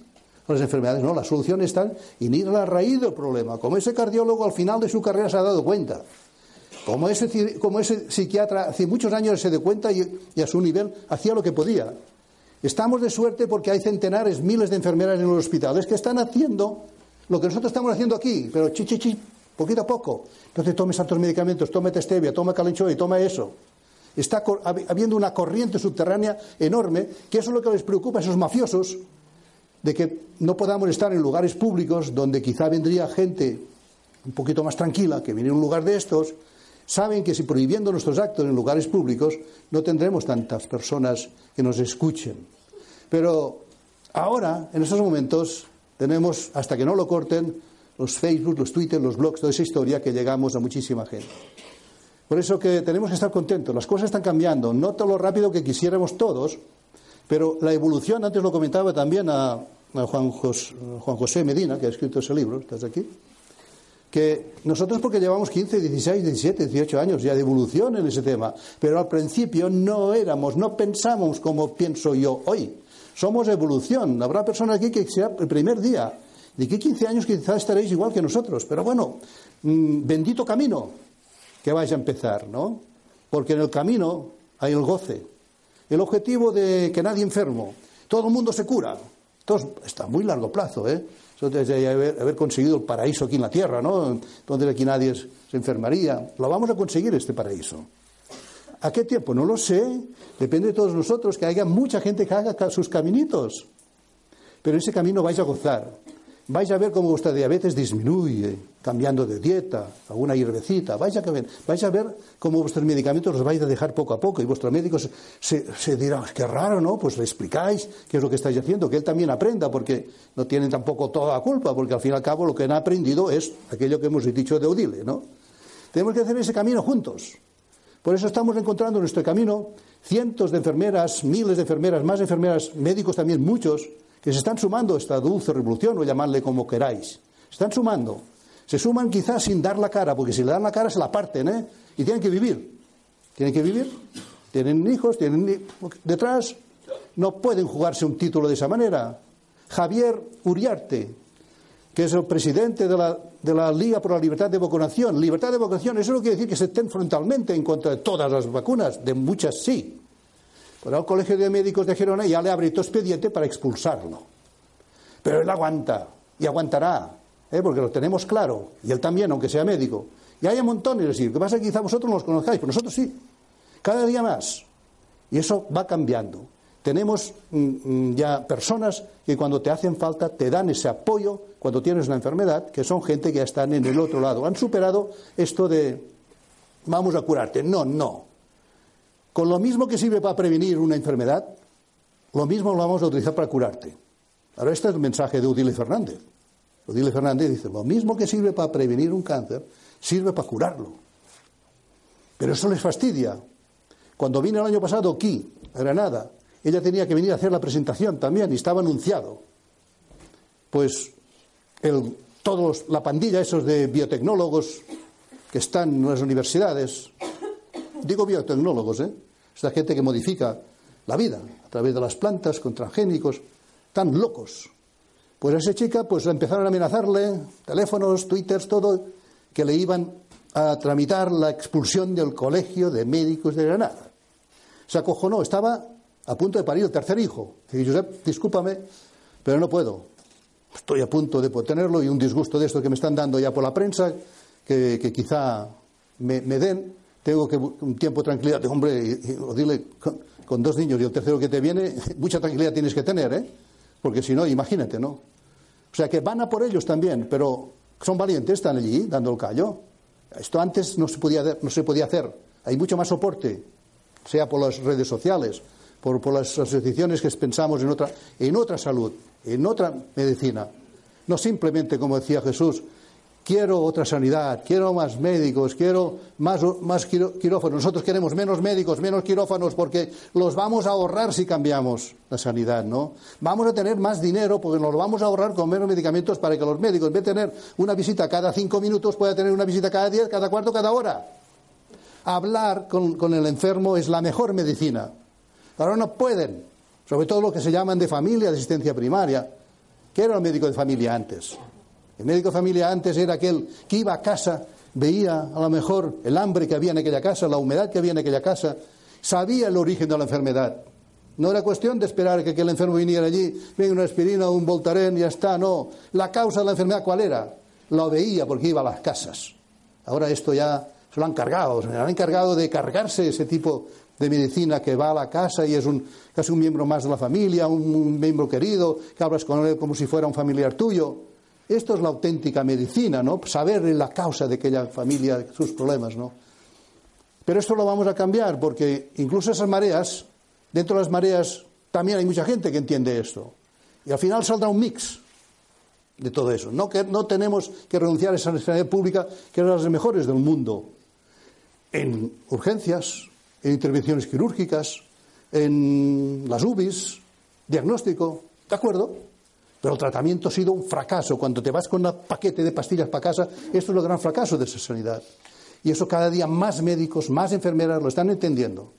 Las enfermedades. No, la solución está en ir a la raíz del problema. Como ese cardiólogo al final de su carrera se ha dado cuenta. Como ese, como ese psiquiatra hace muchos años se dio cuenta y, a su nivel hacía lo que podía. Estamos de suerte porque hay centenares, miles de enfermeras en los hospitales que están haciendo lo que nosotros estamos haciendo aquí, pero chi, chi, chi, poquito a poco. Entonces tome tantos medicamentos, tome stevia, toma calencho y toma eso. Está habiendo una corriente subterránea enorme, que eso es lo que les preocupa a esos mafiosos, de que no podamos estar en lugares públicos donde quizá vendría gente un poquito más tranquila, que viene en un lugar de estos, saben que si prohibiendo nuestros actos en lugares públicos no tendremos tantas personas que nos escuchen. Pero ahora, en estos momentos, tenemos, hasta que no lo corten, los Facebook, los Twitter, los blogs, toda esa historia que llegamos a muchísima gente. Por eso que tenemos que estar contentos. Las cosas están cambiando, no todo lo rápido que quisiéramos todos, pero la evolución, antes lo comentaba también a, Juan, José, Medina, que ha escrito ese libro, ¿estás aquí? Que nosotros, porque llevamos 15, 16, 17, 18 años ya de evolución en ese tema, pero al principio no éramos, no pensamos como pienso yo hoy. Somos evolución. Habrá personas aquí que sea el primer día. De que 15 años quizás estaréis igual que nosotros. Pero bueno, mm, bendito camino que vais a empezar, ¿no? Porque en el camino hay el goce. El objetivo de que nadie enfermo, todo el mundo se cura. Entonces, está muy largo plazo, ¿eh? Eso desde haber, conseguido el paraíso aquí en la tierra, ¿no? Donde aquí nadie se enfermaría. Lo vamos a conseguir este paraíso. ¿A qué tiempo? No lo sé. Depende de todos nosotros que haya mucha gente que haga sus caminitos. Pero ese camino vais a gozar vais a ver cómo vuestra diabetes disminuye, cambiando de dieta, alguna hierbecita, vais a ver, vais a ver cómo vuestros medicamentos los vais a dejar poco a poco y vuestro médico se, se, dirá, qué raro, ¿no? Pues le explicáis qué es lo que estáis haciendo, que él también aprenda, porque no tienen tampoco toda la culpa, porque al fin y al cabo lo que han aprendido es aquello que hemos dicho de Odile, ¿no? Tenemos que hacer ese camino juntos. Por eso estamos encontrando en nuestro camino cientos de enfermeras, miles de enfermeras, más enfermeras, médicos también muchos, que se están sumando a esta dulce revolución, o llamadle como queráis. Se están sumando. Se suman quizás sin dar la cara, porque si le dan la cara se la parten, ¿eh? Y tienen que vivir. Tienen que vivir. Tienen hijos, tienen detrás. No pueden jugarse un título de esa manera. Javier Uriarte, que es el presidente de la, de la Liga por la Libertad de Vacunación. Libertad de vacunación, eso no quiere decir que se estén frontalmente en contra de todas las vacunas, de muchas sí. Pero al Colegio de Médicos de Gerona ya le abierto expediente para expulsarlo. Pero él aguanta y aguantará, ¿eh? porque lo tenemos claro, y él también, aunque sea médico. Y hay montones, es decir, lo que pasa es que quizá vosotros no los conozcáis, pero nosotros sí, cada día más. Y eso va cambiando. Tenemos mm, mm, ya personas que cuando te hacen falta te dan ese apoyo cuando tienes una enfermedad, que son gente que ya están en el otro lado. Han superado esto de vamos a curarte. No, no. Con lo mismo que sirve para prevenir una enfermedad, lo mismo lo vamos a utilizar para curarte. Ahora, este es el mensaje de Odile Fernández. Odile Fernández dice, lo mismo que sirve para prevenir un cáncer, sirve para curarlo. Pero eso les fastidia. Cuando vine el año pasado aquí, a Granada, ella tenía que venir a hacer la presentación también y estaba anunciado. Pues todos la pandilla esos de biotecnólogos que están en las universidades, digo biotecnólogos, ¿eh? Esta gente que modifica la vida a través de las plantas, con transgénicos, tan locos. Pues a esa chica pues empezaron a amenazarle, teléfonos, twitters, todo, que le iban a tramitar la expulsión del Colegio de Médicos de Granada. Se acojonó, estaba a punto de parir el tercer hijo. Dice, Josep, discúlpame, pero no puedo. Estoy a punto de tenerlo y un disgusto de esto que me están dando ya por la prensa, que, quizá me den tengo que un tiempo de tranquilidad, hombre, o dile con, dos niños y el tercero que te viene, <laughs> mucha tranquilidad tienes que tener, ¿eh? Porque si no, imagínate, ¿no? O sea que van a por ellos también, pero son valientes, están allí dando el callo. Esto antes no se podía, no se podía hacer. Hay mucho más soporte, sea por las redes sociales, por, por las asociaciones que pensamos en otra, en otra salud, en otra medicina. No simplemente, como decía Jesús, quiero otra sanidad, quiero más médicos, quiero más, más quirófanos. Nosotros queremos menos médicos, menos quirófanos, porque los vamos a ahorrar si cambiamos la sanidad, ¿no? Vamos a tener más dinero porque nos lo vamos a ahorrar con menos medicamentos para que los médicos, en vez de tener una visita cada cinco minutos, puedan tener una visita cada diez, cada cuarto, cada hora. Hablar con, el enfermo es la mejor medicina. Ahora no pueden, sobre todo lo que se llaman de familia, de asistencia primaria. ¿Qué era el médico de familia antes? El médico de familia antes era aquel que iba a casa, veía a lo mejor el hambre que había en aquella casa, la humedad que había en aquella casa, sabía el origen de la enfermedad. No era cuestión de esperar que, el enfermo viniera allí, venga una aspirina o un voltaren y ya está, no. La causa de la enfermedad, ¿cuál era? Lo veía porque iba a las casas. Ahora esto ya se lo han cargado, se lo han encargado de cargarse ese tipo de medicina que va a la casa y es un, casi un miembro más de la familia, un miembro querido, que hablas con él como si fuera un familiar tuyo. Esto es la auténtica medicina, ¿no? Saber la causa de aquella familia, sus problemas, ¿no? Pero esto lo vamos a cambiar porque incluso esas mareas, dentro de las mareas también hay mucha gente que entiende esto. Y al final saldrá un mix de todo eso. No, que, no tenemos que renunciar a esa sanidad pública que es de las mejores del mundo. En urgencias, en intervenciones quirúrgicas, en las UBIs, diagnóstico, ¿de acuerdo? Pero el tratamiento ha sido un fracaso. Cuando te vas con un paquete de pastillas para casa, esto es el gran fracaso de esa sanidad. Y eso cada día más médicos, más enfermeras lo están entendiendo.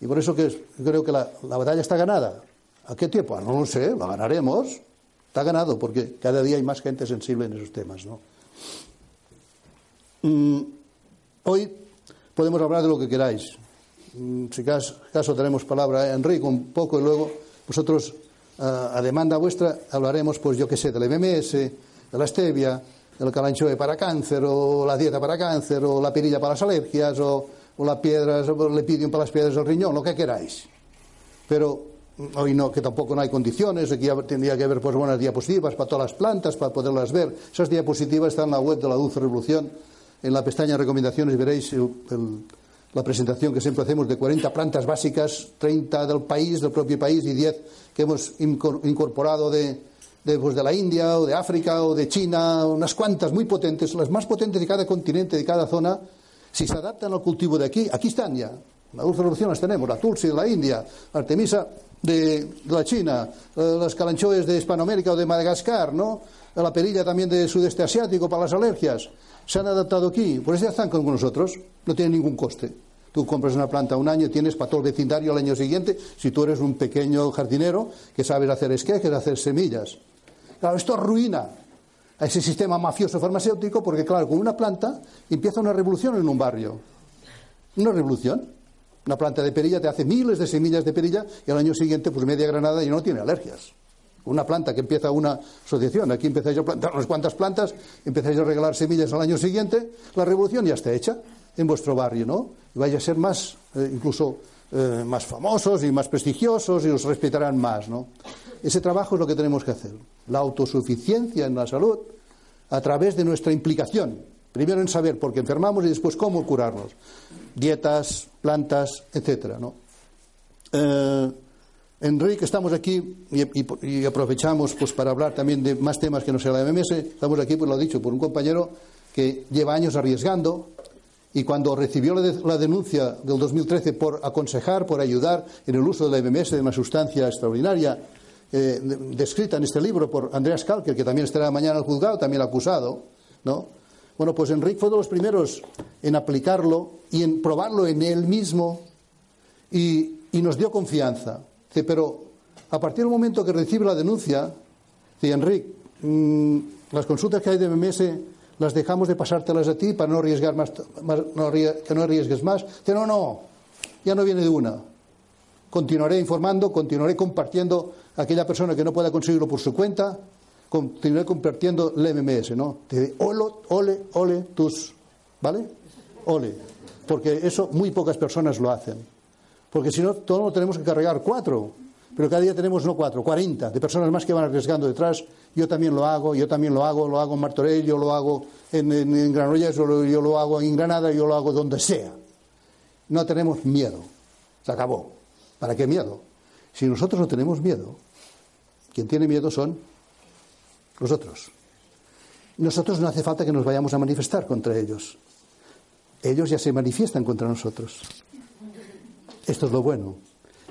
Y por eso que creo que la, batalla está ganada. ¿A qué tiempo? Ah, no lo sé, la ganaremos. Está ganado porque cada día hay más gente sensible en esos temas. Mm, hoy podemos hablar de lo que queráis. Mm, si caso, caso tenemos palabra a Enrique un poco y luego vosotros a demanda vuestra hablaremos, pues yo qué sé, del MMS, de la stevia, del calanchoe para cáncer, o la dieta para cáncer, o la perilla para las alergias, o, las piedras, o el lepidium para las piedras del riñón, lo que queráis. Pero hoy no, que tampoco no hay condiciones, aquí tendría que haber pues buenas diapositivas para todas las plantas, para poderlas ver. Esas diapositivas están en la web de la Dulce Revolución, en la pestaña recomendaciones veréis el la presentación que siempre hacemos de 40 plantas básicas, 30 del país, del propio país y 10 que hemos incorporado de, de, pues de la India o de África o de China, unas cuantas muy potentes, las más potentes de cada continente, de cada zona, si se adaptan al cultivo de aquí, aquí están ya. La dulce revolución las tenemos, la Tulsi de la India, la Artemisa de, la China, eh, las calanchoes de Hispanoamérica o de Madagascar, ¿no? La perilla también del sudeste asiático para las alergias. Se han adaptado aquí, por eso ya están con nosotros, no tienen ningún coste. Tú compras una planta un año, tienes para todo el vecindario al año siguiente, si tú eres un pequeño jardinero que sabes hacer esquejes, hacer semillas. Claro, esto arruina a ese sistema mafioso farmacéutico porque, claro, con una planta empieza una revolución en un barrio. Una revolución. Una planta de perilla te hace miles de semillas de perilla y al año siguiente, pues media granada y no tiene alergias. Una planta que empieza una asociación, aquí empezáis a plantar unas cuantas plantas, empezáis a regalar semillas al año siguiente, la revolución ya está hecha en vuestro barrio, ¿no? Y vaya a ser más, eh, incluso eh, más famosos y más prestigiosos y os respetarán más, ¿no? Ese trabajo es lo que tenemos que hacer. La autosuficiencia en la salud a través de nuestra implicación. Primero en saber por qué enfermamos y después cómo curarnos. Dietas, plantas, etcétera, ¿no? Eh, Enrique, estamos aquí y, aprovechamos pues, para hablar también de más temas que no sea la MMS. Estamos aquí, pues lo he dicho, por un compañero que lleva años arriesgando, y cuando recibió la, denuncia del 2013 por aconsejar, por ayudar en el uso de la MMS, de una sustancia extraordinaria, eh, descrita en este libro por Andreas Kalker, que también estará mañana al juzgado, también acusado, ¿no? Bueno, pues Enrique fue de los primeros en aplicarlo y en probarlo en él mismo y, nos dio confianza. Pero a partir del momento que recibe la denuncia, dice, Enrique, mm, las consultas que hay de MMS las dejamos de pasártelas a ti para no arriesgar más, que no arriesgues más. Dice, no, no, ya no viene de una. Continuaré informando, continuaré compartiendo a aquella persona que no pueda conseguirlo por su cuenta, continuaré compartiendo el MMS, ¿no? Te ole, ole, ole, tus, ¿vale? Ole. porque eso muy pocas personas lo hacen. Porque si no, todo lo tenemos que cargar cuatro. Pero cada día tenemos no cuatro, cuarenta de personas más que van arriesgando detrás. Yo también lo hago, yo también lo hago, lo hago en Martorell, yo lo hago en, en, Granollers, yo lo, yo lo hago en Granada, yo lo hago donde sea. No tenemos miedo. Se acabó. ¿Para qué miedo? Si nosotros no tenemos miedo, quien tiene miedo son los otros. Nosotros no hace falta que nos vayamos a manifestar contra ellos. Ellos ya se manifiestan contra nosotros. Esto es lo bueno.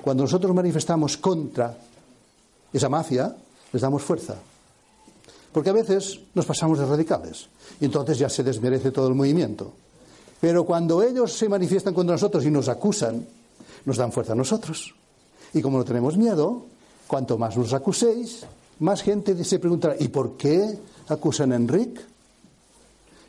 Cuando nosotros manifestamos contra esa mafia, les damos fuerza. Porque a veces nos pasamos de radicales y entonces ya se desmerece todo el movimiento. Pero cuando ellos se manifiestan contra nosotros y nos acusan, nos dan fuerza a nosotros. Y como no tenemos miedo, cuanto más nos acuséis, más gente se preguntará, ¿y por qué acusan a Enrique?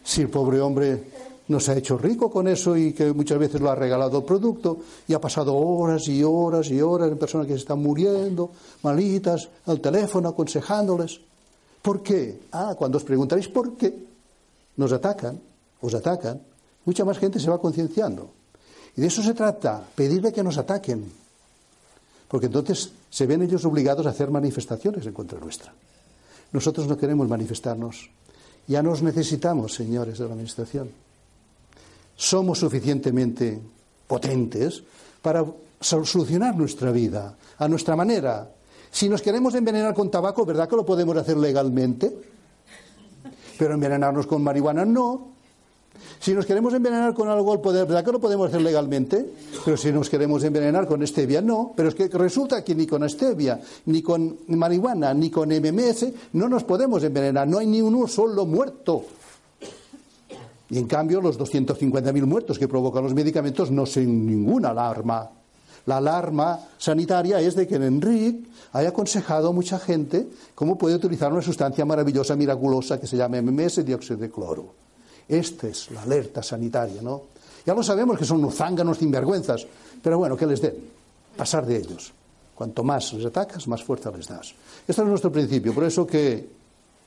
Si el pobre hombre no se ha hecho rico con eso y que muchas veces lo ha regalado el producto y ha pasado horas y horas y horas en personas que se están muriendo, malitas, al teléfono aconsejándoles. ¿Por qué? Ah, cuando os preguntaréis por qué, nos atacan, os atacan, mucha más gente se va concienciando. Y de eso se trata, pedirle que nos ataquen. Porque entonces se ven ellos obligados a hacer manifestaciones en contra nuestra. Nosotros no queremos manifestarnos. Ya nos necesitamos, señores de la Administración. Somos suficientemente potentes para solucionar nuestra vida a nuestra manera. Si nos queremos envenenar con tabaco, ¿verdad que lo podemos hacer legalmente? Pero envenenarnos con marihuana no. Si nos queremos envenenar con algo, ¿verdad que lo podemos hacer legalmente? Pero si nos queremos envenenar con stevia, no. Pero es que resulta que ni con stevia, ni con marihuana, ni con MMS, no nos podemos envenenar. No hay ni uno solo muerto. Y en cambio, los 250.000 muertos que provocan los medicamentos no son ninguna alarma. La alarma sanitaria es de que Enrique haya aconsejado a mucha gente cómo puede utilizar una sustancia maravillosa, miraculosa, que se llama MMS, dióxido de cloro. Esta es la alerta sanitaria, ¿no? Ya lo sabemos que son unos zánganos sinvergüenzas, pero bueno, que les den, pasar de ellos. Cuanto más les atacas, más fuerza les das. Este es nuestro principio, por eso que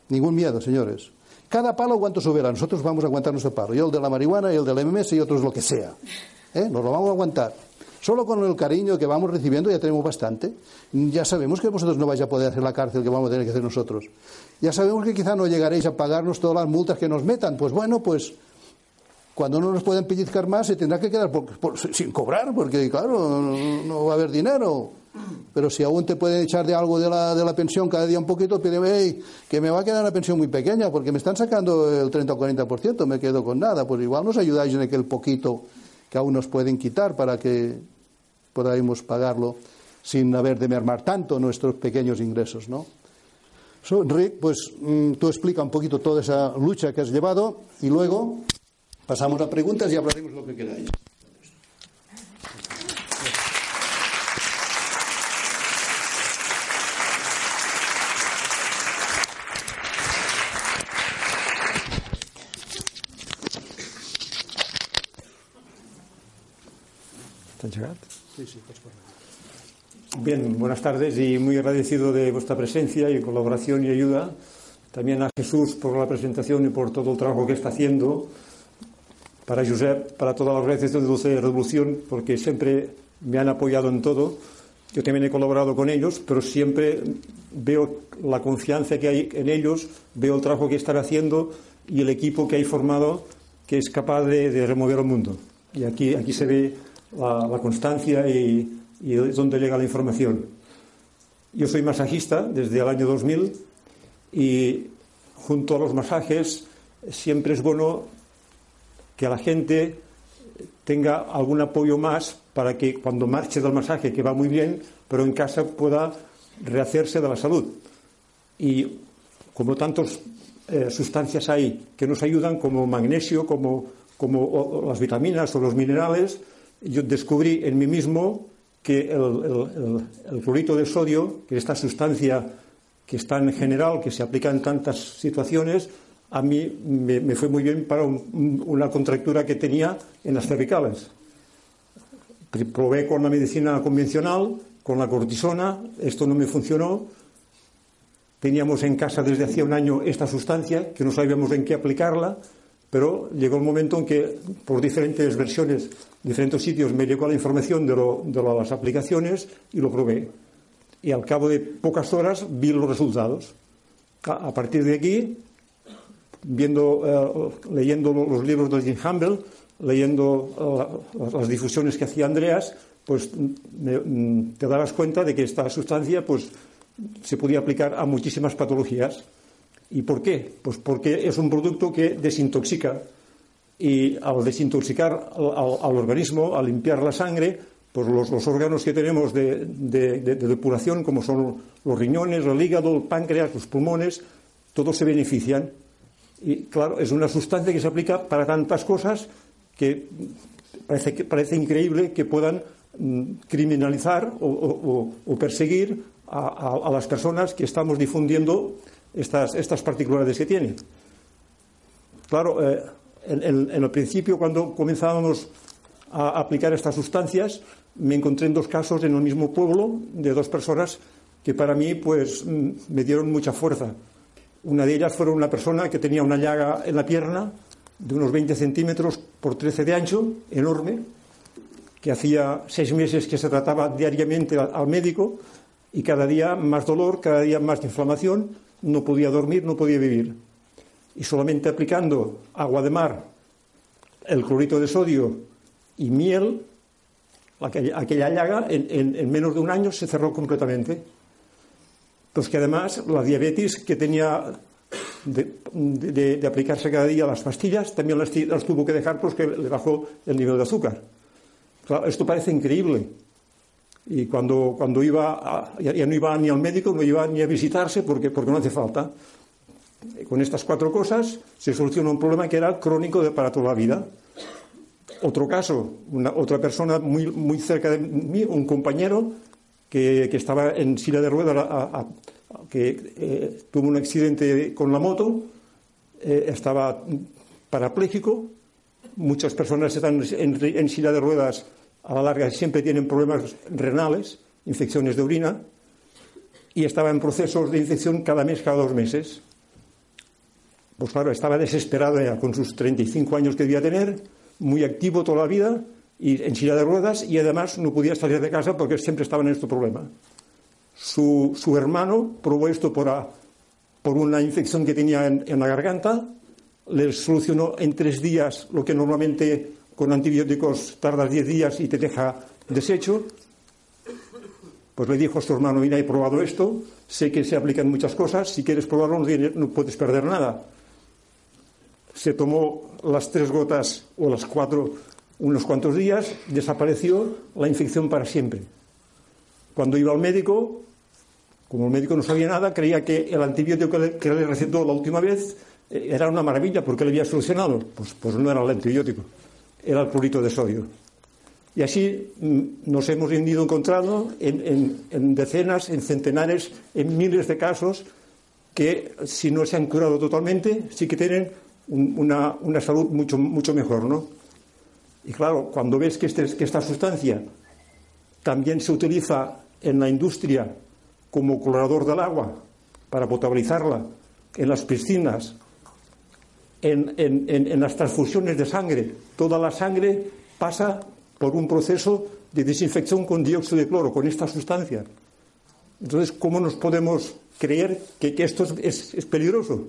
ningún miedo, señores. Cada palo aguanto su vela, nosotros vamos a aguantar nuestro palo. Yo el de la marihuana, y el del MMS y otros lo que sea. ¿Eh? Nos lo vamos a aguantar. Solo con el cariño que vamos recibiendo ya tenemos bastante. Ya sabemos que vosotros no vais a poder hacer la cárcel que vamos a tener que hacer nosotros. Ya sabemos que quizá no llegaréis a pagarnos todas las multas que nos metan. Pues bueno, pues cuando no nos pueden pellizcar más se tendrá que quedar sin cobrar, porque claro, no, va a haber dinero. Pero si aún te pueden echar de algo de la, de la pensión cada día un poquito, pídeme, que me va a quedar una pensión muy pequeña, porque me están sacando el 30 o 40%, me quedo con nada. Pues igual nos ayudáis en aquel poquito que aún nos pueden quitar para que podamos pagarlo sin haber de mermar tanto nuestros pequeños ingresos, ¿no? Rick, pues mm, tú explica un poquito toda esa lucha que has llevado y luego pasamos a preguntas y hablaremos lo que queráis. Sí, sí, pues Bien, buenas tardes y muy agradecido de vuestra presencia y colaboración y ayuda. También a Jesús por la presentación y por todo el trabajo que está haciendo. Para Josep, para todas las gracias de Dulce Revolución, porque siempre me han apoyado en todo. Yo también he colaborado con ellos, pero siempre veo la confianza que hay en ellos, veo el trabajo que están haciendo y el equipo que hay formado que es capaz de, de remover el mundo. Y aquí, aquí se ve la, constancia y, y llega la información. Yo soy masajista desde el año 2000 y junto a los masajes siempre es bueno que la gente tenga algún apoyo más para que cuando marche del masaje, que va muy bien, pero en casa pueda rehacerse de la salud. Y como tantas eh, sustancias hay que nos ayudan, como magnesio, como, como las vitaminas o los minerales, yo descubrí en mí mismo que el, clorito de sodio, que esta sustancia que está en general, que se aplica en tantas situaciones, a mí me, fue muy bien para una contractura que tenía en las cervicales. Probé con la medicina convencional, con la cortisona, esto no me funcionó. Teníamos en casa desde hacía un año esta sustancia, que no sabíamos en qué aplicarla, pero llegó el momento en que por diferentes versiones, diferentes sitios, me llegó la información de, las aplicaciones y lo probé. Y al cabo de pocas horas vi los resultados. A, partir de aquí, viendo, eh, leyendo los libros de Jim Humble, leyendo eh, las difusiones que hacía Andreas, pues mm, te dabas cuenta de que esta sustancia pues, se podía aplicar a muchísimas patologías. ¿Y por qué? Pues porque es un producto que desintoxica y al desintoxicar al, organismo, al limpiar la sangre, pues los, órganos que tenemos de, depuración, como son los riñones, el hígado, el páncreas, los pulmones, todos se benefician. Y claro, es una sustancia que se aplica para tantas cosas que parece, increíble que puedan mm, criminalizar o, perseguir a, las personas que estamos difundiendo estas, estas particularidades que tiene. Claro, eh, en, el principio, cuando comenzábamos a aplicar estas sustancias, me encontré en dos casos en el mismo pueblo de dos personas que para mí pues mm, me dieron mucha fuerza. Una de ellas fue una persona que tenía una llaga en la pierna de unos 20 centímetros por 13 de ancho, enorme, que hacía seis meses que se trataba diariamente al médico y cada día más dolor, cada día más inflamación no podía dormir, no podía vivir. Y solamente aplicando agua de mar, el clorito de sodio y miel, aquella, llaga en, menos de un año se cerró completamente. Pues que además la diabetes que tenía de, aplicarse cada día las pastillas, también las, tuvo que dejar porque le bajó el nivel de azúcar. esto parece increíble. Y cuando, cuando iba, ya, no iba ni al médico, no iba ni a visitarse porque, porque no hace falta. Con estas cuatro cosas se soluciona un problema que era crónico de, para toda la vida. Otro caso, otra persona muy, muy cerca de mí, un compañero que, que estaba en silla de ruedas, que eh, tuvo un accidente con la moto, eh, estaba parapléjico. Muchas personas están en, en silla de ruedas a la larga siempre tienen problemas renales, infecciones de orina, y estaba en procesos de infección cada mes, cada dos meses. Pues claro, estaba desesperado ya con sus 35 años que debía tener, muy activo toda la vida, en silla de ruedas, y además no podía salir de casa porque siempre estaba en este problema. Su, hermano probó esto por, por, una infección que tenía en, en la garganta, le solucionó en tres días lo que normalmente con antibióticos tardas 10 días y te deja deshecho. Pues le dijo a su hermano, mira, he probado esto, sé que se aplican muchas cosas, si quieres probarlo no puedes perder nada. Se tomó las tres gotas o las cuatro unos cuantos días, desapareció la infección para siempre. Cuando iba al médico, como el médico no sabía nada, creía que el antibiótico que le, recetó la última vez eh, era una maravilla porque le había solucionado. Pues, pues no era el antibiótico era el clorito de sodio. Y así mm, nos hemos ido encontrando en, decenas, en centenares, en miles de casos que, si no se han curado totalmente, sí que tienen una, salud mucho, mucho mejor, ¿no? Y claro, cuando ves que, este, que esta sustancia también se utiliza en la industria como colorador del agua para potabilizarla, en las piscinas, en, las transfusiones de sangre. Toda la sangre pasa por un proceso de desinfección con dióxido de cloro, con esta sustancia. Entonces, ¿cómo nos podemos creer que, esto es, peligroso?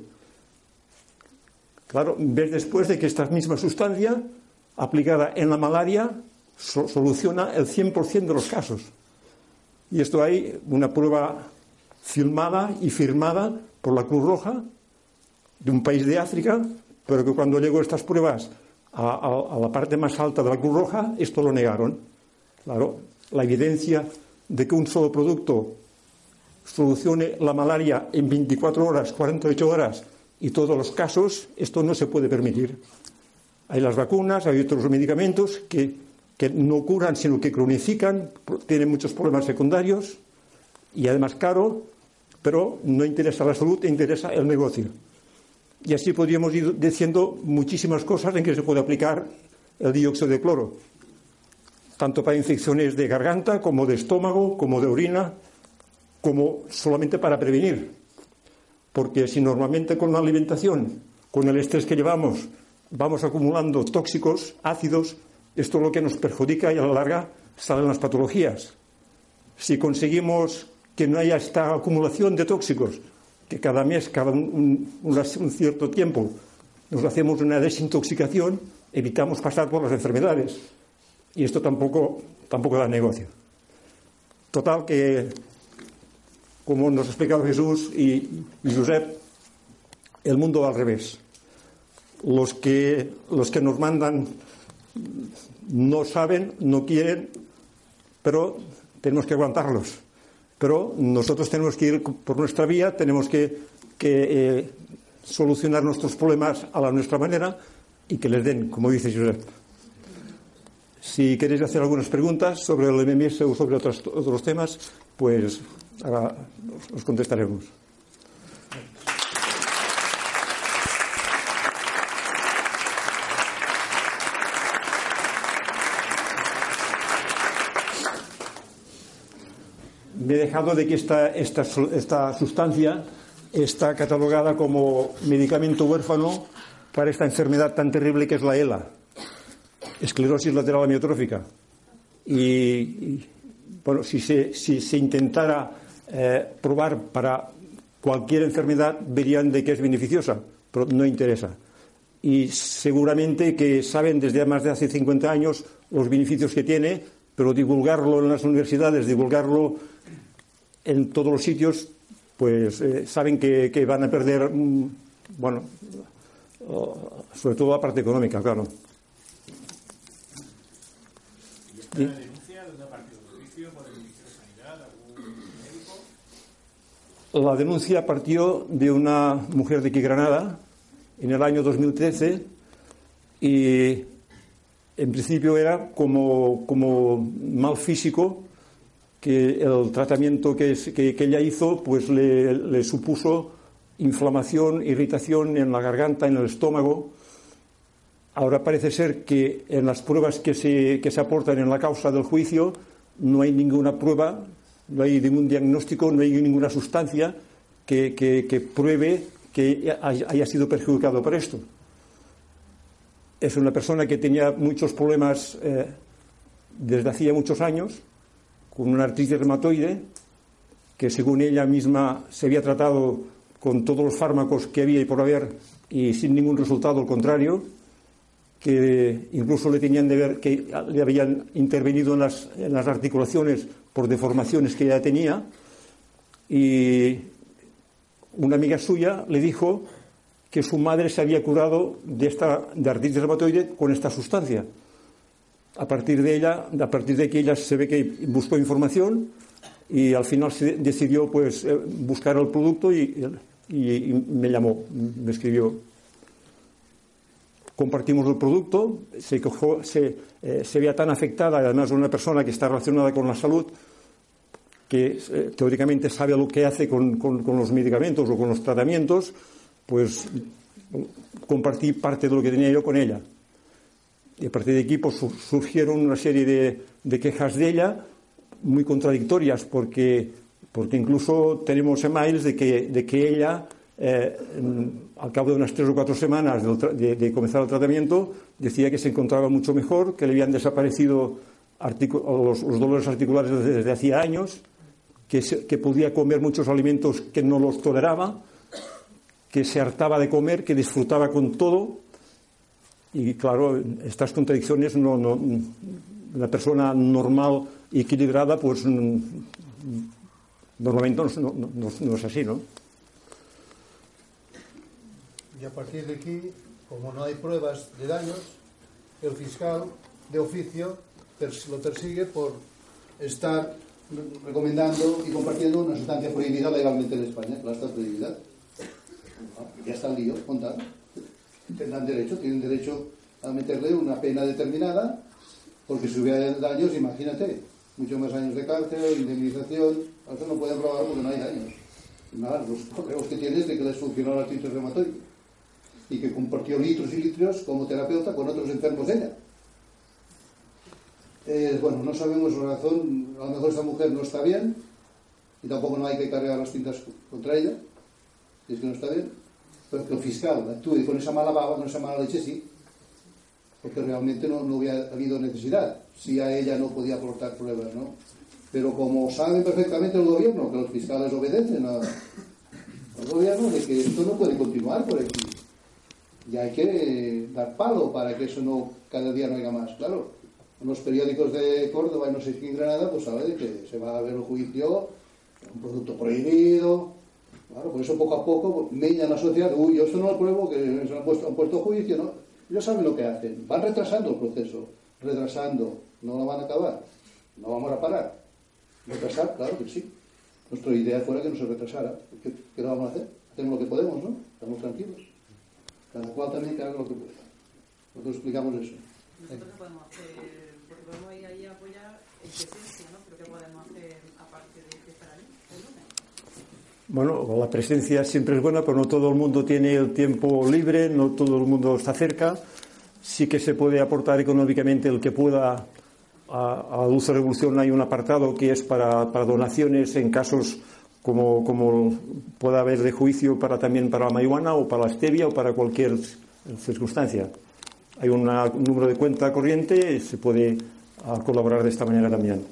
Claro, ves después de que esta misma sustancia, aplicada en la malaria, soluciona el 100% de los casos. Y esto hay una prueba filmada y firmada por la Cruz Roja de un país de África, pero que cuando llegó estas pruebas a, la parte más alta de la Cruz Roja, esto lo negaron. Claro, la evidencia de que un solo producto solucione la malaria en 24 horas, 48 horas y todos los casos, esto no se puede permitir. Hay las vacunas, hay otros medicamentos que, que no curan, sino que cronifican, tienen muchos problemas secundarios y además caro, pero no interesa la salud, interesa el negocio. Y así podríamos ir diciendo muchísimas cosas en que se puede aplicar el dióxido de cloro, tanto para infecciones de garganta como de estómago, como de orina, como solamente para prevenir. Porque si normalmente con la alimentación, con el estrés que llevamos, vamos acumulando tóxicos, ácidos, esto es lo que nos perjudica y a la larga salen las patologías. Si conseguimos que no haya esta acumulación de tóxicos, que cada mes, cada un, cierto tiempo, nos hacemos una desintoxicación, evitamos pasar por las enfermedades. Y esto tampoco, tampoco da negocio. Total que, como nos ha explicado Jesús y, y Josep, el mundo va al revés. Los que, los que nos mandan no saben, no quieren, pero tenemos que aguantarlos. Pero nosotros tenemos que ir por nuestra vía, tenemos que, eh, solucionar nuestros problemas a la nuestra manera y que les den, como dice Josep. Si queréis hacer algunas preguntas sobre el MMS o sobre otros, otros temas, pues ahora os contestaremos. Me he dejado de que esta, esta, sustancia está catalogada como medicamento huérfano para esta enfermedad tan terrible que es la ELA, esclerosis lateral amiotrófica. Y, bueno, si se, si se intentara eh, probar para cualquier enfermedad, verían de que es beneficiosa, pero no interesa. Y seguramente que saben desde más de hace 50 años los beneficios que tiene, pero divulgarlo en las universidades, divulgarlo en todos los sitios, pues eh, saben que, que, van a perder, mm, bueno, sobre todo la parte económica, claro. ¿Y esta denuncia de una partido por el Ministerio de Sanidad, algún médico? La denuncia partió de una mujer de aquí Granada en el año 2013 y en principio era como, mal físico que el tratamiento que, ella hizo pues le, supuso inflamación, irritación en la garganta, en el estómago. Ahora parece ser que en las pruebas que se, que se aportan en la causa del juicio no hay ninguna prueba, no hay ningún diagnóstico, no hay ninguna sustancia que pruebe que haya sido perjudicado por esto. Es una persona que tenía muchos problemas eh, desde hacía muchos años, con una artritis reumatoide que según ella misma se había tratado con todos los fármacos que había y por haber y sin ningún resultado, al contrario, que incluso le tenían ver que le habían intervenido en las, en las articulaciones por deformaciones que ella tenía. Y una amiga suya le dijo que su madre se había curado de esta de artritis reumatoide con esta sustancia a partir de ella, a partir de que ella se ve que buscó información y al final decidió pues eh, buscar el producto y, me llamó, me escribió. Compartimos el producto, se, eh, veía tan afectada, además una persona que está relacionada con la salud, que eh, teóricamente sabe lo que hace con, con, con, los medicamentos o con los tratamientos, pues compartí parte de lo que tenía yo con ella. Y a partir de aquí pues, surgieron una serie de, de, quejas de ella muy contradictorias porque, porque incluso tenemos emails de que, de que ella eh, al cabo de unas tres o cuatro semanas de, comenzar el tratamiento decía que se encontraba mucho mejor, que le habían desaparecido los, dolores articulares desde, hacía años, que podía comer muchos alimentos que no los toleraba, que se hartaba de comer, que disfrutaba con todo y claro, estas contradicciones no, una persona normal y equilibrada, pues normalmente no, no, no, es así, ¿no? Y a partir de aquí, como no hay pruebas de daños, el fiscal de oficio lo persigue por estar recomendando y compartiendo una sustancia prohibida legalmente en España, la está prohibida. Ya está el lío contado tendrán derecho, tienen derecho a meterle una pena determinada, porque si hubiera daños, imagínate, muchos más años de cárcel, indemnización, eso no pueden probar porque no hay daños. Nada, los problemas que tiene es de que les funcionó la artritis reumatoide y que compartió litros y litros como terapeuta con otros enfermos de ella. Eh, bueno, no sabemos la razón, a lo mejor esta mujer no está bien y tampoco no hay que cargar las tintas contra ella, es que no está bien, pero que el fiscal actúe con esa mala baba, con esa mala leche, sí. porque realmente no, no hubiera habido necesidad si a ella no podía aportar pruebas, ¿no? Pero como saben perfectamente el gobierno que los fiscales obedecen a, al gobierno, de que esto no puede continuar por aquí. Y hay que dar palo para que eso no cada día no haya más. Claro, en los periódicos de Córdoba y no sé si en Granada, pues sabe de que se va a ver el juicio, un producto prohibido. Claro, por eso poco a poco meña la sociedad. Uy, yo esto no lo pruebo, que se han puesto, han puesto juicio, ¿no? Ellos saben lo que hacen. Van retrasando el proceso, retrasando. No lo van a acabar. No vamos a parar. Retrasar, claro que sí. Nuestra idea fuera que no se retrasara. ¿Qué, qué vamos a hacer? Hacemos lo que podemos, ¿no? Estamos tranquilos. Cada cual también que haga lo que pueda. Nosotros explicamos eso. Nosotros podemos porque podemos ir ahí apoyar en presencia, ¿no? Pero ¿qué podemos hacer aparte de, de estar ahí el lunes? Bueno, la presencia siempre es buena, pero no todo el mundo tiene el tiempo libre, no todo el mundo está cerca. Sí que se puede aportar económicamente el que pueda. A, a Dulce Revolución hay un apartado que es para, donaciones en casos como, como pueda haber de juicio para también para la marihuana o para la stevia o para cualquier circunstancia. Hay una- un número de cuenta corriente se puede ah, colaborar de esta manera también.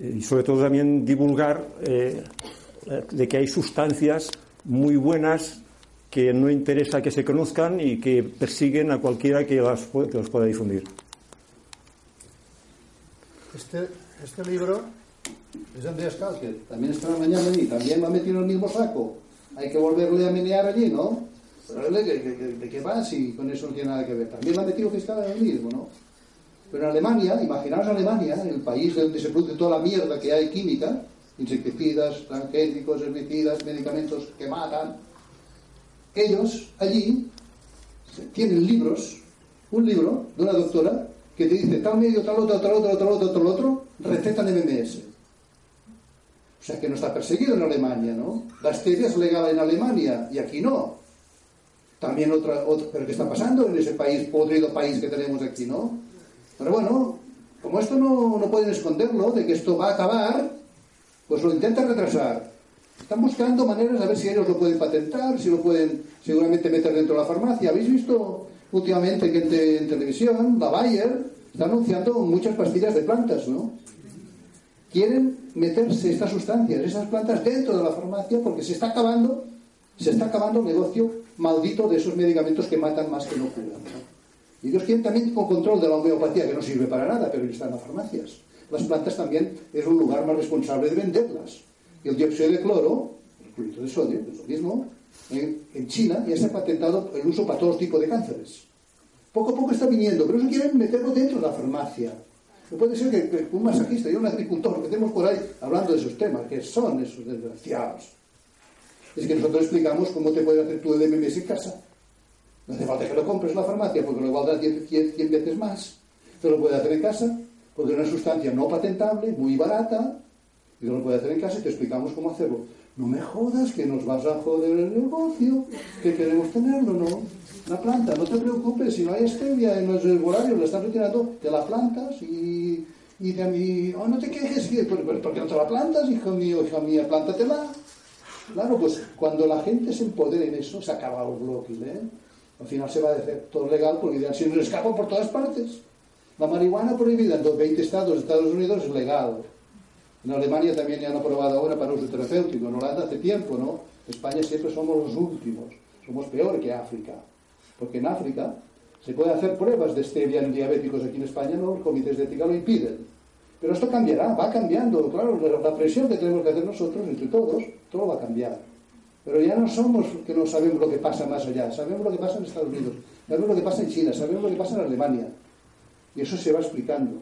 Y sobre todo también divulgar eh, de que hay sustancias muy buenas que no interesa que se conozcan y que persiguen a cualquiera que las, que las pueda difundir. Este, este libro es de Andreas Kalker. También está mañana allí. También ha metido en el mismo saco. Hay que volverle a menear allí, ¿no? Pero ¿de, qué- va si con eso no tiene nada que ver? También ha metido fiscal en el mismo, ¿no? Pero en Alemania, imaginaos Alemania, el país donde se produce toda la mierda que hay química, insecticidas, transgénicos, herbicidas, medicamentos que matan, ellos allí tienen libros, un libro de una doctora que te dice tal medio, tal otro, tal otro, tal otro, tal otro, recetan MMS. O sea que no está perseguido en Alemania, ¿no? La stevia es legal en Alemania y aquí no. También otra, otra, pero ¿qué está pasando en ese país, podrido país que tenemos aquí, no? Pero bueno, como esto no, no pueden esconderlo, de que esto va a acabar, pues lo intentan retrasar. Están buscando maneras a ver si ellos lo pueden patentar, si lo pueden seguramente meter dentro de la farmacia. ¿Habéis visto últimamente que en, te- en televisión la Bayer está anunciando muchas pastillas de plantas, ¿no? Quieren meterse estas sustancias, esas plantas dentro de la farmacia porque se está acabando, se está acabando el negocio maldito de esos medicamentos que matan más que no curan. Y ellos quieren también con control de la homeopatía, que no sirve para nada, pero está en las farmacias. Las plantas también es un lugar más responsable de venderlas. Y el dióxido de cloro, el clorito de sodio, es lo mismo, en, en China ya se ha patentado el uso para todos tipos de cánceres. Poco a poco está viniendo, pero eso quieren meterlo dentro de la farmacia. No puede ser que, un masajista y un agricultor que por ahí hablando de esos temas, que son esos desgraciados. Es que nosotros explicamos cómo te puedes hacer el MMS en casa. No hace falta que lo compres en la farmacia porque lo valdrá 10, 100 100 veces más. Te lo puede hacer en casa porque es una sustancia no patentable, muy barata, y te lo puede hacer en casa y te explicamos cómo hacerlo. No me jodas que nos vas a joder el negocio, que queremos tenerlo, ¿no? La planta, no te preocupes, si no hay stevia en los herbolarios, la están retirando, te la plantas y, y dice a mí, oh, no te quejes. ¿Por, qué no te la plantas, hijo mío, hija mía? Plántatela. Claro, pues cuando la gente se empodere en eso, se acaba el bloque, ¿eh? Al final se va a hacer todo legal porque dirán, si nos escapan por todas partes. La marihuana prohibida en los 20 estados de Estados Unidos es legal. En Alemania también ya han aprobado ahora para uso terapéutico. En Holanda hace tiempo, ¿no? España siempre somos los últimos. Somos peor que África. Porque en África se puede hacer pruebas de stevia en diabéticos. Aquí en España los comités de ética lo impiden. Pero esto cambiará, va cambiando. Claro, la presión que tenemos que hacer nosotros, entre todos, todo va a cambiar. Pero ya no somos que no sabemos lo que pasa más allá. Sabemos lo que pasa en Estados Unidos. Sabemos lo que pasa en China. Sabemos lo que pasa en Alemania. Y eso se va explicando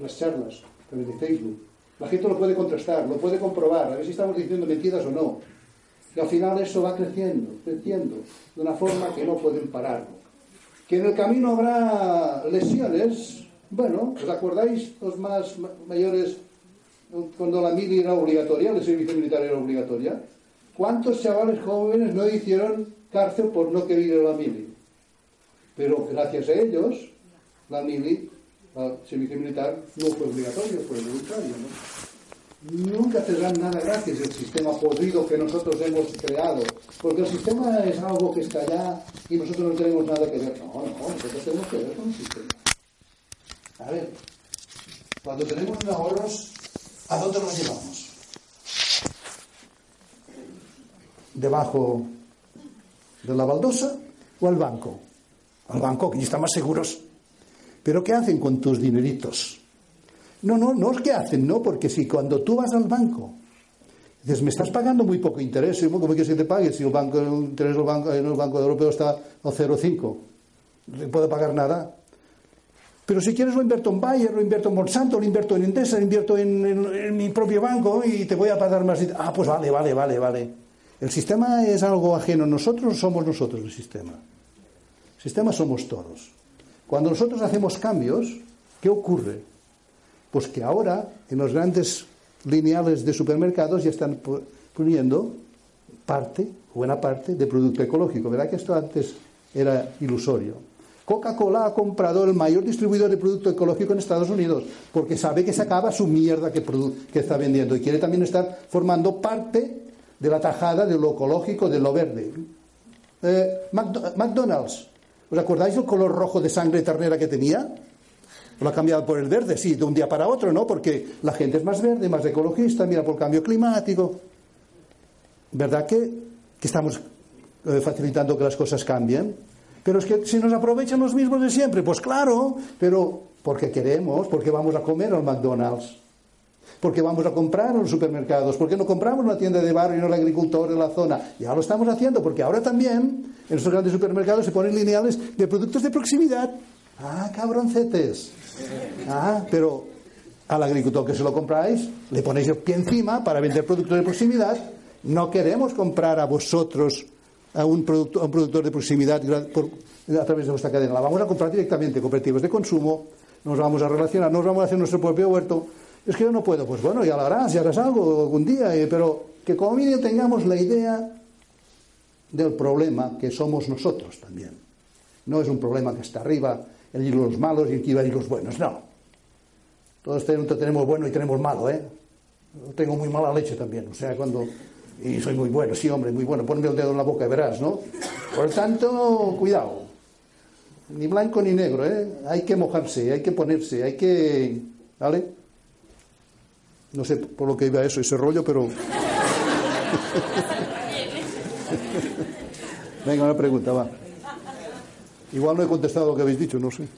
las charlas, a través de Facebook. La gente lo puede contrastar, lo puede comprobar, a ver si estamos diciendo mentiras o no. Y al final eso va creciendo, creciendo, de una forma que no pueden pararlo. Que en el camino habrá lesiones. Bueno, ¿os acordáis los más ma- mayores cuando la mili era obligatoria, el servicio militar era obligatoria? ¿Cuántos chavales jóvenes no hicieron cárcel por no querer ir a la mili? Pero gracias a ellos, la mili, el servicio militar, no fue obligatorio, fue voluntario. ¿no? nunca te dan nada gratis el sistema podrido que nosotros hemos creado, porque el sistema es algo que está allá y nosotros no tenemos nada que ver. No, no, nosotros tenemos que ver con el sistema. A ver, cuando tenemos ahorros, ¿a dónde los llevamos? ¿Debajo de la baldosa o al banco? Al banco, que están más seguros. Pero ¿qué hacen con tus dineritos? No, no, no es que hacen, no, porque si cuando tú vas al banco, dices, me estás pagando muy poco interés, ¿cómo quieres que te pague? Si el banco, el interés del banco, el Banco Europeo está a 0,5, no te puede pagar nada. Pero si quieres lo invierto en Bayer, lo invierto en Monsanto, lo invierto en Endesa, lo invierto en, en- en mi propio banco y te voy a pagar más. Ah, pues vale, vale, vale, vale. El sistema es algo ajeno. Nosotros somos nosotros el sistema. El sistema somos todos. Cuando nosotros hacemos cambios, ¿qué ocurre? Pues que ahora en los grandes lineales de supermercados ya están poniendo parte, buena parte, de producto ecológico. ¿Verdad que esto antes era ilusorio? Coca-Cola ha comprado el mayor distribuidor de producto ecológico en Estados Unidos porque sabe que se acaba su mierda que, está vendiendo y quiere también estar formando parte de la tajada de lo ecológico, de lo verde. Eh, McDonald's, ¿os acordáis del color rojo de sangre ternera que tenía? Lo ha cambiado por el verde, sí, de un día para otro, ¿no? Porque la gente es más verde, más ecologista, mira por el cambio climático. ¿Verdad que, que estamos eh, facilitando que las cosas cambien? Pero es que si nos aprovechan los mismos de siempre, pues claro, pero porque queremos, porque vamos a comer al McDonald's, porque vamos a comprar en los supermercados, porque no compramos una tienda de barrio y no el agricultor de la zona. Ya lo estamos haciendo, porque ahora también en esos grandes supermercados se ponen lineales de productos de proximidad. Ah, cabroncetes. Ah, pero al agricultor que se lo compráis, le ponéis el pie encima para vender productos de proximidad. No queremos comprar a vosotros a un, producto, a un productor de proximidad a través de vuestra cadena. La vamos a comprar directamente, cooperativas de consumo, nos vamos a relacionar, nos vamos a hacer nuestro propio huerto. Es que yo no puedo, pues bueno, ya lo harás, ya harás algo algún día, eh, pero que como mínimo tengamos la idea del problema que somos nosotros también. No es un problema que está arriba, allí los malos y aquí van los buenos, no. Todos tenemos, bueno y tenemos malo, ¿eh? Tengo muy mala leche también, o sea, cuando... Y soy muy bueno, sí, hombre, muy bueno. Ponme el dedo en la boca y verás, ¿no? Por lo tanto, cuidado. Ni blanco ni negro, ¿eh? Hay que mojarse, hay que ponerse, hay que... ¿Vale? No sé por lo que iba eso, ese rollo, pero... Venga, una pregunta, va. Igual no he contestado lo que habéis dicho, no sé.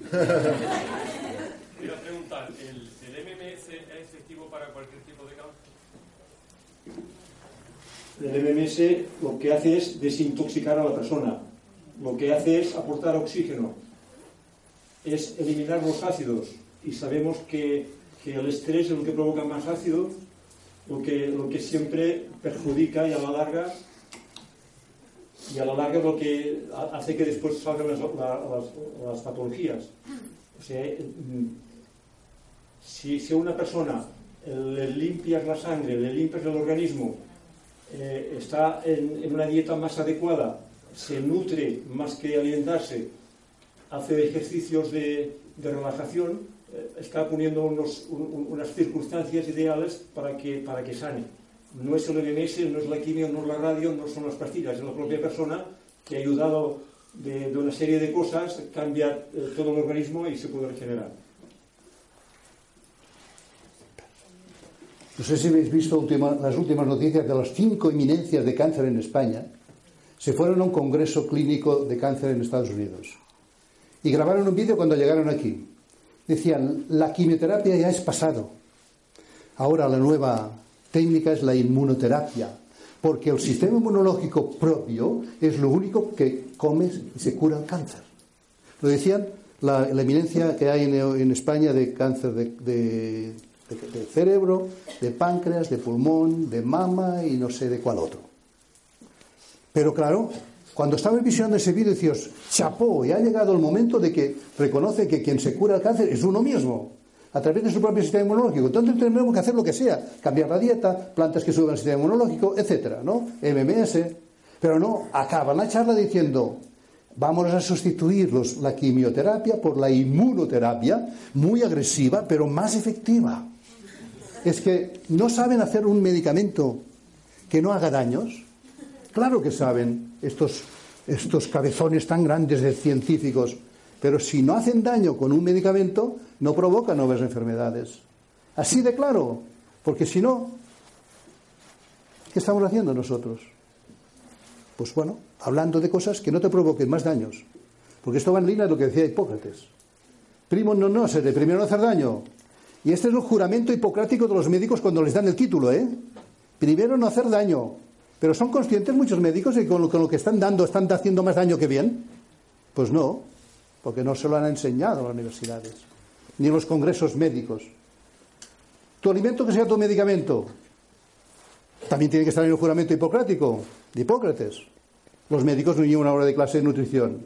Quiero preguntar, ¿el, el MMS es efectivo para cualquier tipo de cáncer? El MMS lo que hace es desintoxicar a la persona, lo que hace es aportar oxígeno, es eliminar los ácidos y sabemos que, el estrés es lo que provoca más ácido, lo que, lo que siempre perjudica y a la larga y a la larga lo que ha- hace que después salgan las, la- las- patologías. O sea, mm, si, si a una persona le limpias la sangre, le limpias el organismo, eh, está en, en una dieta más adecuada, se nutre más que alimentarse, hace ejercicios de, de relajación, está poniendo unos- un- un- unas circunstancias ideales para que, para que sane. No es el MMS, no es la quimio, no es la radio, no son las pastillas, es la propia persona que ha ayudado de, una serie de cosas, cambia eh, todo el organismo y se puede regenerar. No sé si habéis visto las últimas noticias de las cinco eminencias de cáncer en España. Se fueron a un congreso clínico de cáncer en Estados Unidos y grabaron un vídeo cuando llegaron aquí. Decían, la quimioterapia ya es pasado. Ahora la nueva técnica es la inmunoterapia, porque el sistema inmunológico propio es lo único que comes y se cura el cáncer. Lo decían la, eminencia que hay en, España de cáncer de cerebro, de páncreas, de pulmón, de mama y no sé de cuál otro. Pero claro, cuando estaba visionando ese vídeo decías, chapó, y ha llegado el momento de que reconoce que quien se cura el cáncer es uno mismo, a través de su propio sistema inmunológico. Entonces tenemos que hacer lo que sea, cambiar la dieta, plantas que suban el sistema inmunológico, etcétera, ¿no? MMS. Pero no, acaban la charla diciendo, vamos a sustituir los- la quimioterapia por la inmunoterapia, muy agresiva, pero más efectiva. es que no saben hacer un medicamento que no haga daños. Claro que saben estos, estos cabezones tan grandes de científicos, pero si no hacen daño con un medicamento, no provoca nuevas enfermedades. Así de claro, porque si no, ¿qué estamos haciendo nosotros? Pues bueno, hablando de cosas que no te provoquen más daños. Porque esto va en línea de lo que decía Hipócrates. Primo no no de primero no hacer daño. Y este es el juramento hipocrático de los médicos cuando les dan el título, ¿eh? Primero no hacer daño. Pero ¿son conscientes muchos médicos de que con lo, que están dando están haciendo más daño que bien? Pues no, porque no se lo han enseñado en las universidades, ni en los congresos médicos. Tu alimento que sea tu medicamento. También tiene que estar en el juramento hipocrático de Hipócrates. Los médicos no llevan una hora de clase de nutrición.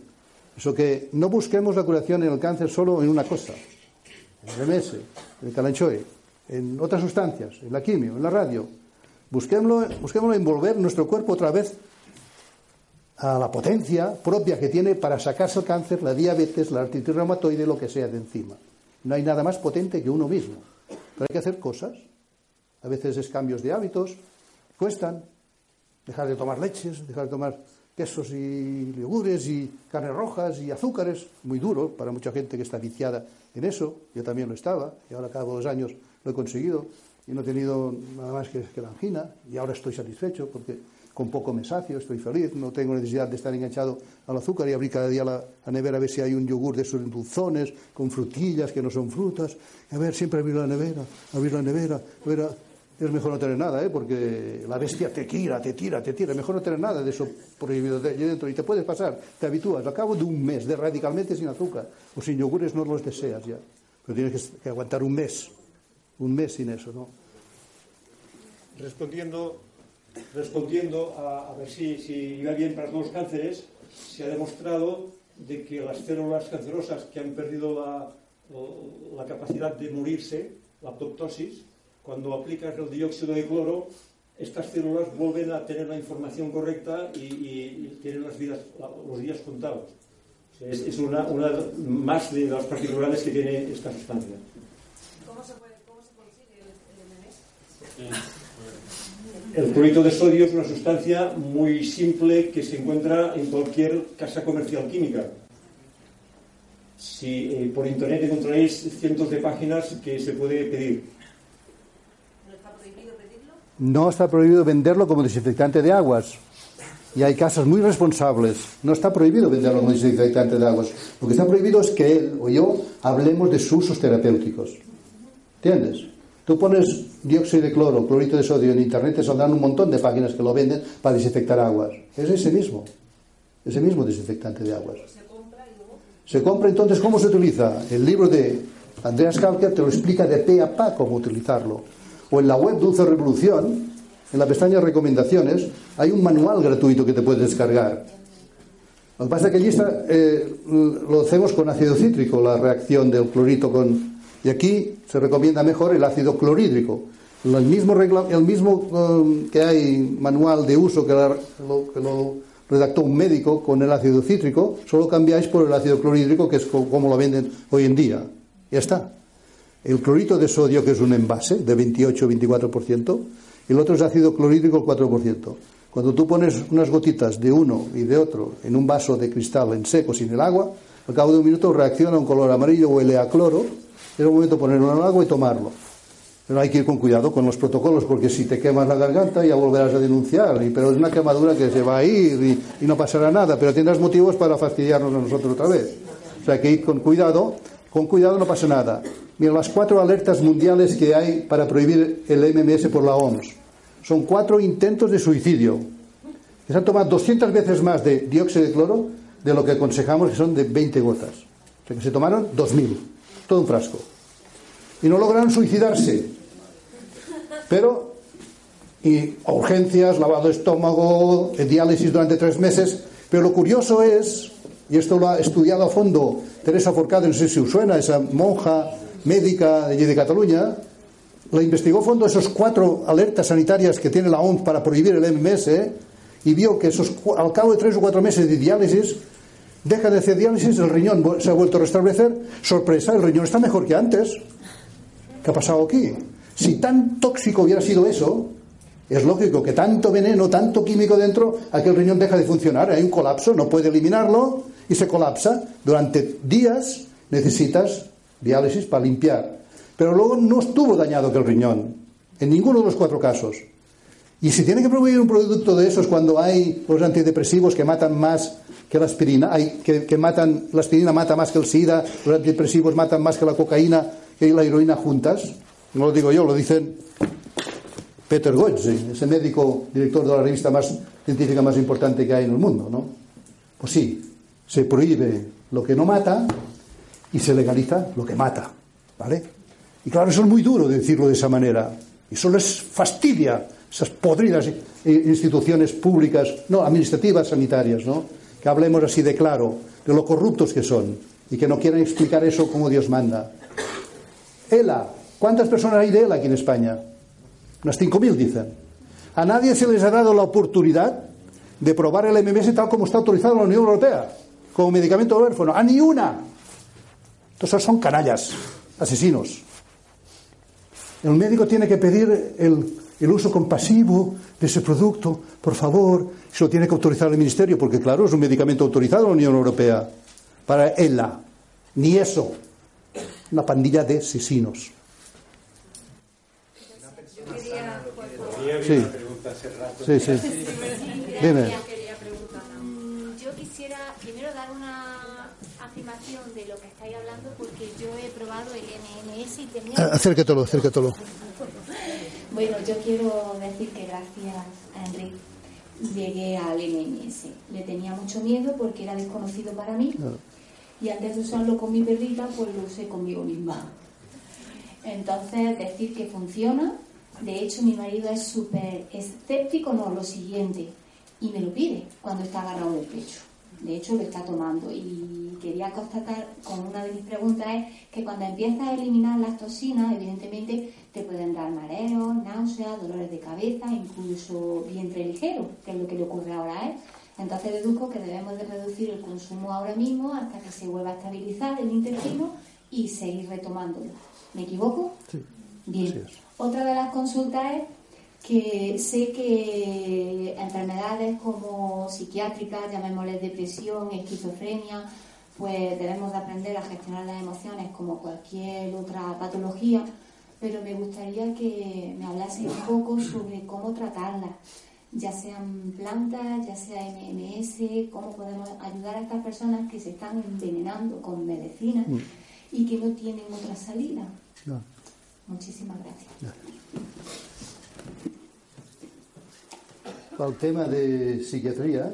Eso que no busquemos la curación en el cáncer solo en una cosa, en el MS, en el calanchoe, en otras sustancias, en la quimio, en la radio. Busquémoslo, busquémoslo envolver nuestro cuerpo otra vez a la potencia propia que tiene para sacarse el cáncer, la diabetes, la artritis reumatoide, lo que sea de encima. No hay nada más potente que uno mismo. Pero hay que hacer cosas. A veces es cambios de hábitos, cuestan. Dejar de tomar leches, dejar de tomar quesos y yogures y carnes rojas y azúcares, muy duro para mucha gente que está viciada en eso. Yo también lo estaba y ahora cada dos años lo he conseguido no he tenido nada más que, que la angina y ahora estoy satisfecho porque con poco me sacio, estoy feliz, no tengo necesidad de estar enganchado al azúcar y abrir cada día la, nevera a ver si hay un yogur de esos dulzones, con frutillas que no son frutas, a ver, siempre abrir la nevera, abrir la nevera, a ver, es mejor no tener nada, ¿eh? porque la bestia te tira, te tira, te tira. Mejor no tener nada de eso prohibido de allí dentro. Y te puedes pasar, te habitúas. Al cabo de un mes, de radicalmente sin azúcar o sin yogures, no los deseas ya. Pero tienes que, aguantar un mes, un mes sin eso, ¿no? Respondiendo, respondiendo a, ver si, si va bien para todos los cánceres, se ha demostrado de que las células cancerosas que han perdido la, la capacidad de morirse, la apoptosis, cuando aplicas el dióxido de cloro, estas células vuelven a tener la información correcta y, tienen las vidas, los días contados. es, una, más de las particularidades que tiene esta sustancia. ¿Cómo se, consigue el, MMS? El clorito de sodio es una sustancia muy simple que se encuentra en cualquier casa comercial química. Si eh, por internet encontráis cientos de páginas que se puede pedir no está prohibido venderlo como desinfectante de aguas. Y hay casas muy responsables. No está prohibido venderlo como desinfectante de aguas. Lo que está prohibido es que él o yo hablemos de sus usos terapéuticos. ¿Entiendes? Tú pones dióxido de cloro, clorito de sodio en internet, te saldrán un montón de páginas que lo venden para desinfectar aguas. Es ese mismo. Ese mismo desinfectante de aguas. Se compra entonces, ¿cómo se utiliza? El libro de Andreas Kalker te lo explica de pe a pa cómo utilizarlo o en la web Dulce Revolución, en la pestaña Recomendaciones, hay un manual gratuito que te puedes descargar. Lo que pasa es que allí está, eh, lo hacemos con ácido cítrico, la reacción del clorito con... Y aquí se recomienda mejor el ácido clorhídrico. El mismo, el mismo um, que hay manual de uso que, lo, que lo redactó un médico con el ácido cítrico, solo cambiáis por el ácido clorhídrico, que es como lo venden hoy en día. Ya está. El clorito de sodio, que es un envase de 28-24%, el otro es ácido clorhídrico, el 4%. Cuando tú pones unas gotitas de uno y de otro en un vaso de cristal en seco, sin el agua, al cabo de un minuto reacciona un color amarillo, huele a cloro, es el momento de ponerlo en el agua y tomarlo. Pero hay que ir con cuidado con los protocolos, porque si te quemas la garganta ya volverás a denunciar. Pero es una quemadura que se va a ir y, y no pasará nada, pero tendrás motivos para fastidiarnos a nosotros otra vez. O sea, hay que ir con cuidado. Con cuidado no pasa nada. Mira, las cuatro alertas mundiales que hay para prohibir el MMS por la OMS. Son cuatro intentos de suicidio. se han tomado 200 veces más de dióxido de cloro de lo que aconsejamos, que son de 20 gotas. O sea que se tomaron 2.000, todo un frasco. Y no lograron suicidarse. Pero, y urgencias, lavado de estómago, diálisis durante tres meses. Pero lo curioso es, y esto lo ha estudiado a fondo Teresa Forcade, no sé si os suena, esa monja médica de, de Cataluña, la investigó a fondo esos cuatro alertas sanitarias que tiene la OMS para prohibir el MMS y vio que esos, al cabo de tres o cuatro meses de diálisis, deja de hacer diálisis, el riñón se ha vuelto a restablecer. Sorpresa, el riñón está mejor que antes. ¿Qué ha pasado aquí? Si tan tóxico hubiera sido eso, es lógico que tanto veneno, tanto químico dentro, aquel riñón deja de funcionar, hay un colapso, no puede eliminarlo y se colapsa. Durante días necesitas diálisis para limpiar. Pero luego no estuvo dañado aquel riñón, en ninguno de los cuatro casos. Y si tiene que prohibir un producto de esos cuando hay los antidepresivos que matan más que la aspirina, hay, que, matan, la aspirina mata más que el SIDA, los antidepresivos matan más que la cocaína y la heroína juntas, no lo digo yo, lo dicen Peter Goetze, ese médico director de la revista más científica más importante que hay en el mundo, ¿no? Pues sí, se prohíbe lo que no mata y se legaliza lo que mata, ¿vale? Y claro, eso es muy duro decirlo de esa manera. Y eso les fastidia esas podridas instituciones públicas, no, administrativas, sanitarias, ¿no? Que hablemos así de claro, de lo corruptos que son y que no quieren explicar eso como Dios manda. ELA, ¿cuántas personas hay de ELA aquí en España? Unas 5.000 dicen. A nadie se les ha dado la oportunidad de probar el MMS tal como está autorizado en la Unión Europea, como medicamento huérfano. ¡A ni una! Entonces son canallas, asesinos. El médico tiene que pedir el, el uso compasivo de ese producto, por favor, se lo tiene que autorizar el Ministerio, porque claro, es un medicamento autorizado en la Unión Europea para ELA. Ni eso. Una pandilla de asesinos. Sí. Sí, sí. Dime. Yo quisiera primero dar una afirmación de lo que estáis hablando porque yo he probado el MMS y tenía... Ah, Acércatelo, acércatelo. Bueno, yo quiero decir que gracias a Enrique llegué al MMS. Le tenía mucho miedo porque era desconocido para mí y antes de usarlo con mi perrita, pues lo usé conmigo misma. Entonces, decir que funciona. De hecho, mi marido es súper escéptico, no, lo siguiente, y me lo pide cuando está agarrado del pecho. De hecho, lo está tomando. Y quería constatar con una de mis preguntas es que cuando empiezas a eliminar las toxinas, evidentemente te pueden dar mareos, náuseas, dolores de cabeza, incluso vientre ligero, que es lo que le ocurre ahora a él. Entonces deduzco que debemos de reducir el consumo ahora mismo hasta que se vuelva a estabilizar el intestino y seguir retomándolo. ¿Me equivoco? Sí. Bien. Otra de las consultas es que sé que enfermedades como psiquiátricas, llamémosles depresión, esquizofrenia, pues debemos de aprender a gestionar las emociones como cualquier otra patología, pero me gustaría que me hablase un poco sobre cómo tratarlas, ya sean plantas, ya sea MMS, cómo podemos ayudar a estas personas que se están envenenando con medicinas y que no tienen otra salida. No. Muchísimas gracias. Para el tema de psiquiatría,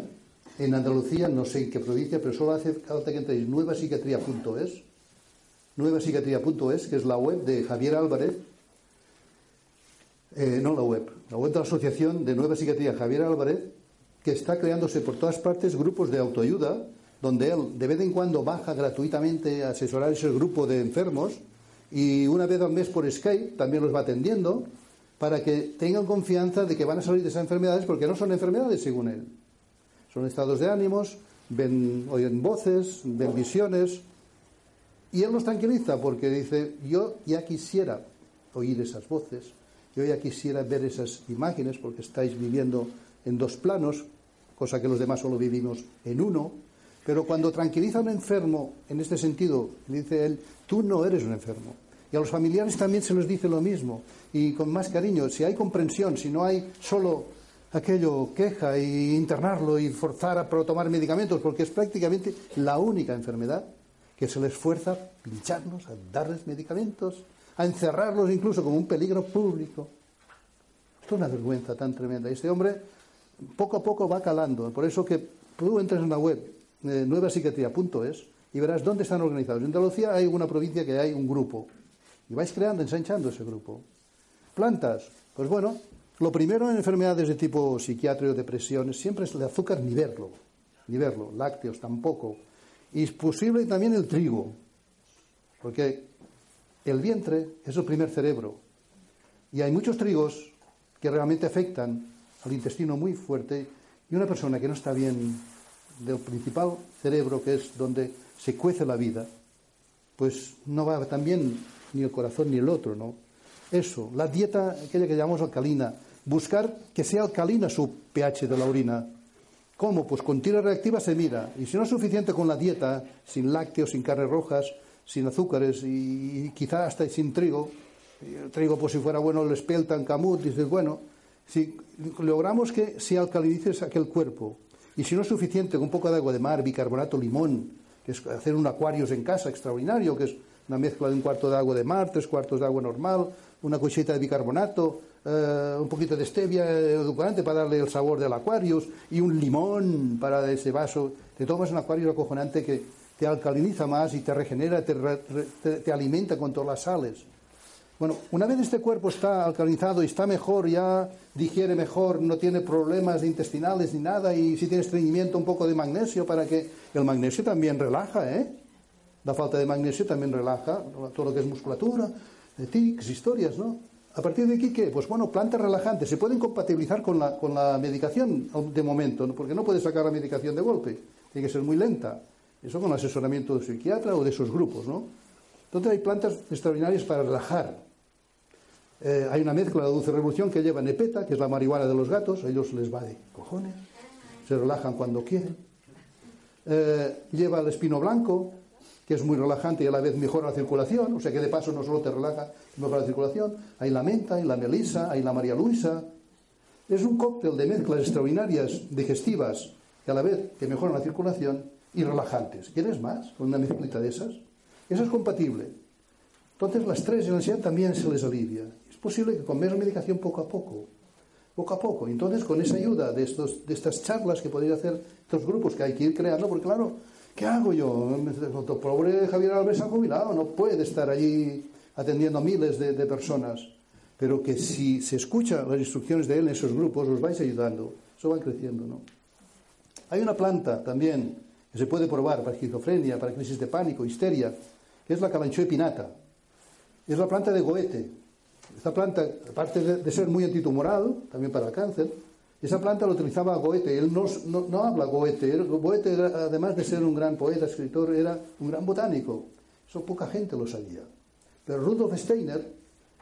en Andalucía, no sé en qué provincia, pero solo hace falta que entréis nuevapsiquiatría.es, nuevapsiquiatría.es, que es la web de Javier Álvarez, eh, no la web, la web de la Asociación de Nueva Psiquiatría Javier Álvarez, que está creándose por todas partes grupos de autoayuda, donde él de vez en cuando baja gratuitamente a asesorar ese grupo de enfermos y una vez al mes por Skype también los va atendiendo para que tengan confianza de que van a salir de esas enfermedades porque no son enfermedades según él. Son estados de ánimos, ven, oyen voces, ven visiones y él los tranquiliza porque dice, yo ya quisiera oír esas voces, yo ya quisiera ver esas imágenes porque estáis viviendo en dos planos, cosa que los demás solo vivimos en uno. Pero cuando tranquiliza a un enfermo, en este sentido, dice él, tú no eres un enfermo. Y a los familiares también se les dice lo mismo. Y con más cariño, si hay comprensión, si no hay solo aquello queja y internarlo y forzar a tomar medicamentos, porque es prácticamente la única enfermedad que se les fuerza a pincharlos, a darles medicamentos, a encerrarlos incluso como un peligro público. Esto es una vergüenza tan tremenda. Este hombre poco a poco va calando. Por eso que tú entras en la web eh, nuevapsiquiatría.es y verás dónde están organizados. En Andalucía hay una provincia que hay un grupo y vais creando, ensanchando ese grupo. Plantas, pues bueno, lo primero en enfermedades de tipo psiquiátrico, depresiones, siempre es el azúcar ni verlo, ni verlo, lácteos tampoco. Y es posible también el trigo, porque el vientre es el primer cerebro. Y hay muchos trigos que realmente afectan al intestino muy fuerte y una persona que no está bien del principal cerebro, que es donde se cuece la vida, pues no va tan bien ni el corazón ni el otro, ¿no? Eso, la dieta, aquella que llamamos alcalina. Buscar que sea alcalina su pH de la orina. ¿Cómo? Pues con tira reactiva se mira. Y si no es suficiente con la dieta, sin lácteos, sin carnes rojas, sin azúcares y, y quizá hasta sin trigo, el trigo, pues si fuera bueno, el espelta, camut, dices, bueno, si logramos que se alcalinice aquel cuerpo, y si no es suficiente con un poco de agua de mar, bicarbonato, limón, que es hacer un acuarios en casa extraordinario, que es una mezcla de un cuarto de agua de mar, tres cuartos de agua normal, una cucheta de bicarbonato, eh, un poquito de stevia edulcorante para darle el sabor del Aquarius y un limón para ese vaso. Te tomas un Aquarius acojonante que te alcaliniza más y te regenera, te, re- te alimenta con todas las sales. Bueno, una vez este cuerpo está alcalinizado y está mejor, ya digiere mejor, no tiene problemas intestinales ni nada, y si tiene estreñimiento, un poco de magnesio para que el magnesio también relaja, ¿eh? La falta de magnesio también relaja todo lo que es musculatura, de tics, historias, ¿no? A partir de aquí, ¿qué? Pues bueno, plantas relajantes. Se pueden compatibilizar con la, con la medicación de momento, ¿no? porque no puedes sacar la medicación de golpe. Tiene que ser muy lenta. Eso con asesoramiento del psiquiatra o de esos grupos, ¿no? Entonces hay plantas extraordinarias para relajar. Eh, hay una mezcla de dulce revolución que lleva nepeta, que es la marihuana de los gatos, a ellos les va de cojones, se relajan cuando quieren. Eh, lleva el espino blanco, que es muy relajante y a la vez mejora la circulación, o sea que de paso no solo te relaja, mejora la circulación. Hay la menta, hay la melisa, hay la María Luisa. Es un cóctel de mezclas extraordinarias digestivas que a la vez que mejoran la circulación y relajantes. ¿Quieres más con una mezclita de esas? Eso es compatible. Entonces las tres y la ansiedad también se les alivia. Es posible que con menos medicación poco a poco, poco a poco. Entonces con esa ayuda de, estos, de estas charlas que podría hacer estos grupos que hay que ir creando, porque claro, ¿qué hago yo? El pobre Javier Alves ha jubilado, no puede estar allí atendiendo a miles de, de personas. Pero que si se escucha las instrucciones de él en esos grupos, os vais ayudando. Eso va creciendo, ¿no? Hay una planta también que se puede probar para esquizofrenia, para crisis de pánico, histeria, que es la calanchoe pinata. Es la planta de Goethe. Esta planta, aparte de, de ser muy antitumoral, también para el cáncer, esa planta la utilizaba Goethe. Él no, habla Goethe. Goethe, además de ser un gran poeta, escritor, era un gran botánico. Eso poca gente lo sabía. Pero Rudolf Steiner,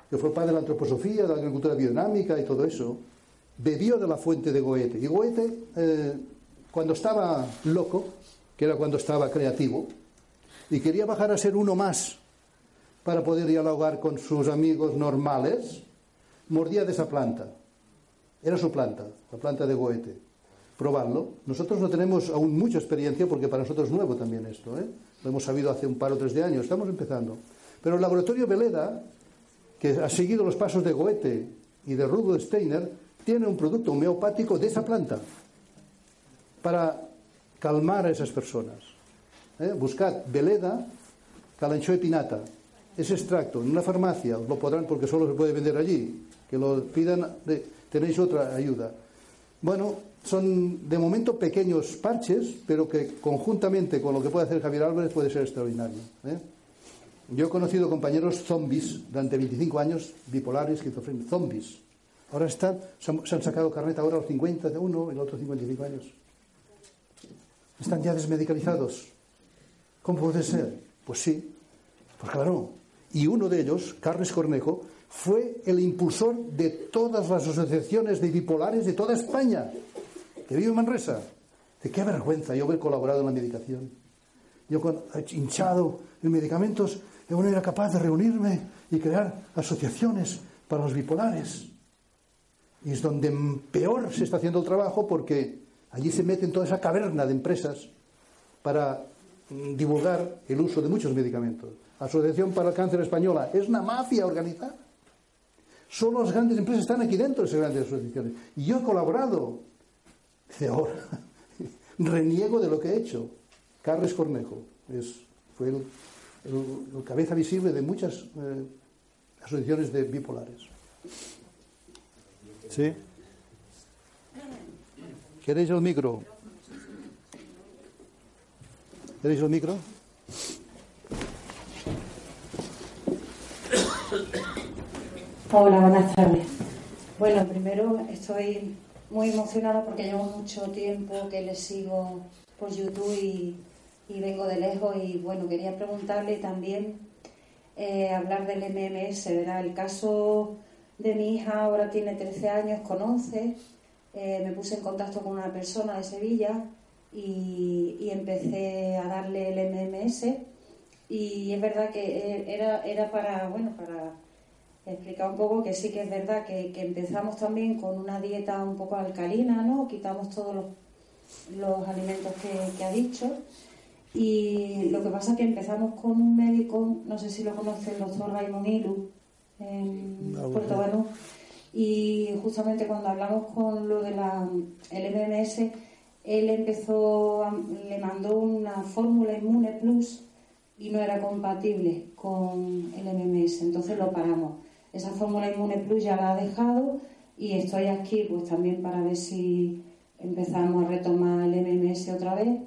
que fue padre de la antroposofía, de la agricultura biodinámica y todo eso, bebió de la fuente de Goethe. Y Goethe, eh, cuando estaba loco, que era cuando estaba creativo, y quería bajar a ser uno más para poder dialogar con sus amigos normales, mordía de esa planta. Era su planta, la planta de Goethe. Probarlo. Nosotros no tenemos aún mucha experiencia porque para nosotros es nuevo también esto. ¿eh? Lo hemos sabido hace un par o tres de años, estamos empezando. Pero el laboratorio Veleda, que ha seguido los pasos de Goethe y de Rudolf Steiner, tiene un producto homeopático de esa planta para calmar a esas personas. ¿eh? Buscad Veleda, Calanchoe pinata. Ese extracto en una farmacia, os lo podrán porque solo se puede vender allí. Que lo pidan, de- tenéis otra ayuda. Bueno, son de momento pequeños parches, pero que conjuntamente con lo que puede hacer Javier Álvarez puede ser extraordinario. ¿eh? Yo he conocido compañeros zombies durante 25 años, bipolares, esquizofrénicos, zombies. Ahora están, se han, sacado carnet ahora los 50 de uno, el otro 55 años. Están ya desmedicalizados. ¿Cómo puede ser? Pues sí, pues claro. Y uno de ellos, Carles Cornejo, fue el impulsor de todas las asociaciones de bipolares de toda España, que vive en Manresa. De qué vergüenza yo haber colaborado en la medicación. Yo con, hinchado en medicamentos, yo no era capaz de reunirme y crear asociaciones para los bipolares. Y es donde peor se está haciendo el trabajo porque allí se mete en toda esa caverna de empresas para divulgar el uso de muchos medicamentos. Asociación para el Cáncer Española es una mafia organizada. Solo las grandes empresas están aquí dentro de esas grandes asociaciones. Y yo he colaborado. <laughs> Dice, ahora reniego de lo que he hecho. Carles Cornejo es, fue el, cabeza visible de muchas eh, asociaciones de bipolares. ¿Sí? ¿Queréis el micro? ¿Queréis el micro? Hola, buenas tardes. Bueno, primero estoy muy emocionada porque llevo mucho tiempo que le sigo por YouTube y, y vengo de lejos y bueno, quería preguntarle también eh, hablar del MMS, ¿verdad? El caso de mi hija ahora tiene 13 años, con 11. Eh, me puse en contacto con una persona de Sevilla y, y empecé a darle el MMS. Y es verdad que eh, era, era para, bueno, para explicar un poco que sí que es verdad que, que empezamos también con una dieta un poco alcalina, ¿no? Quitamos todos los, los alimentos que, que ha dicho. Y lo que pasa es que empezamos con un médico, no sé si lo conoce, el doctor Raymond Ilu, en. Puerto Banús. Y justamente cuando hablamos con lo del MMS, él empezó, a- le mandó una fórmula Inmune Plus y no era compatible con el MMS, entonces lo paramos. Esa fórmula Inmune Plus ya la ha dejado y estoy aquí pues también para ver si empezamos a retomar el MMS otra vez.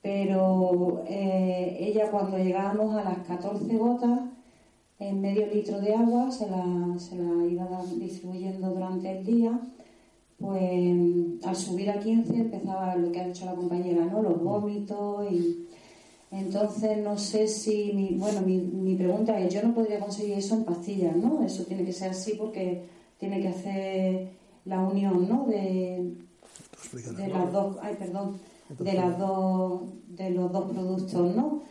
Pero eh, ella cuando llegábamos a las 14 gotas, en medio litro de agua, se la, se la iba distribuyendo durante el día, pues al subir a 15 empezaba lo que ha dicho la compañera, ¿no? Los vómitos y... Entonces no sé si, mi, bueno, mi, mi pregunta es, yo no podría conseguir eso en pastillas, ¿no? Eso tiene que ser así porque tiene que hacer la unión, ¿no? De, de las dos, ay, perdón, de las dos, de los dos productos, ¿no?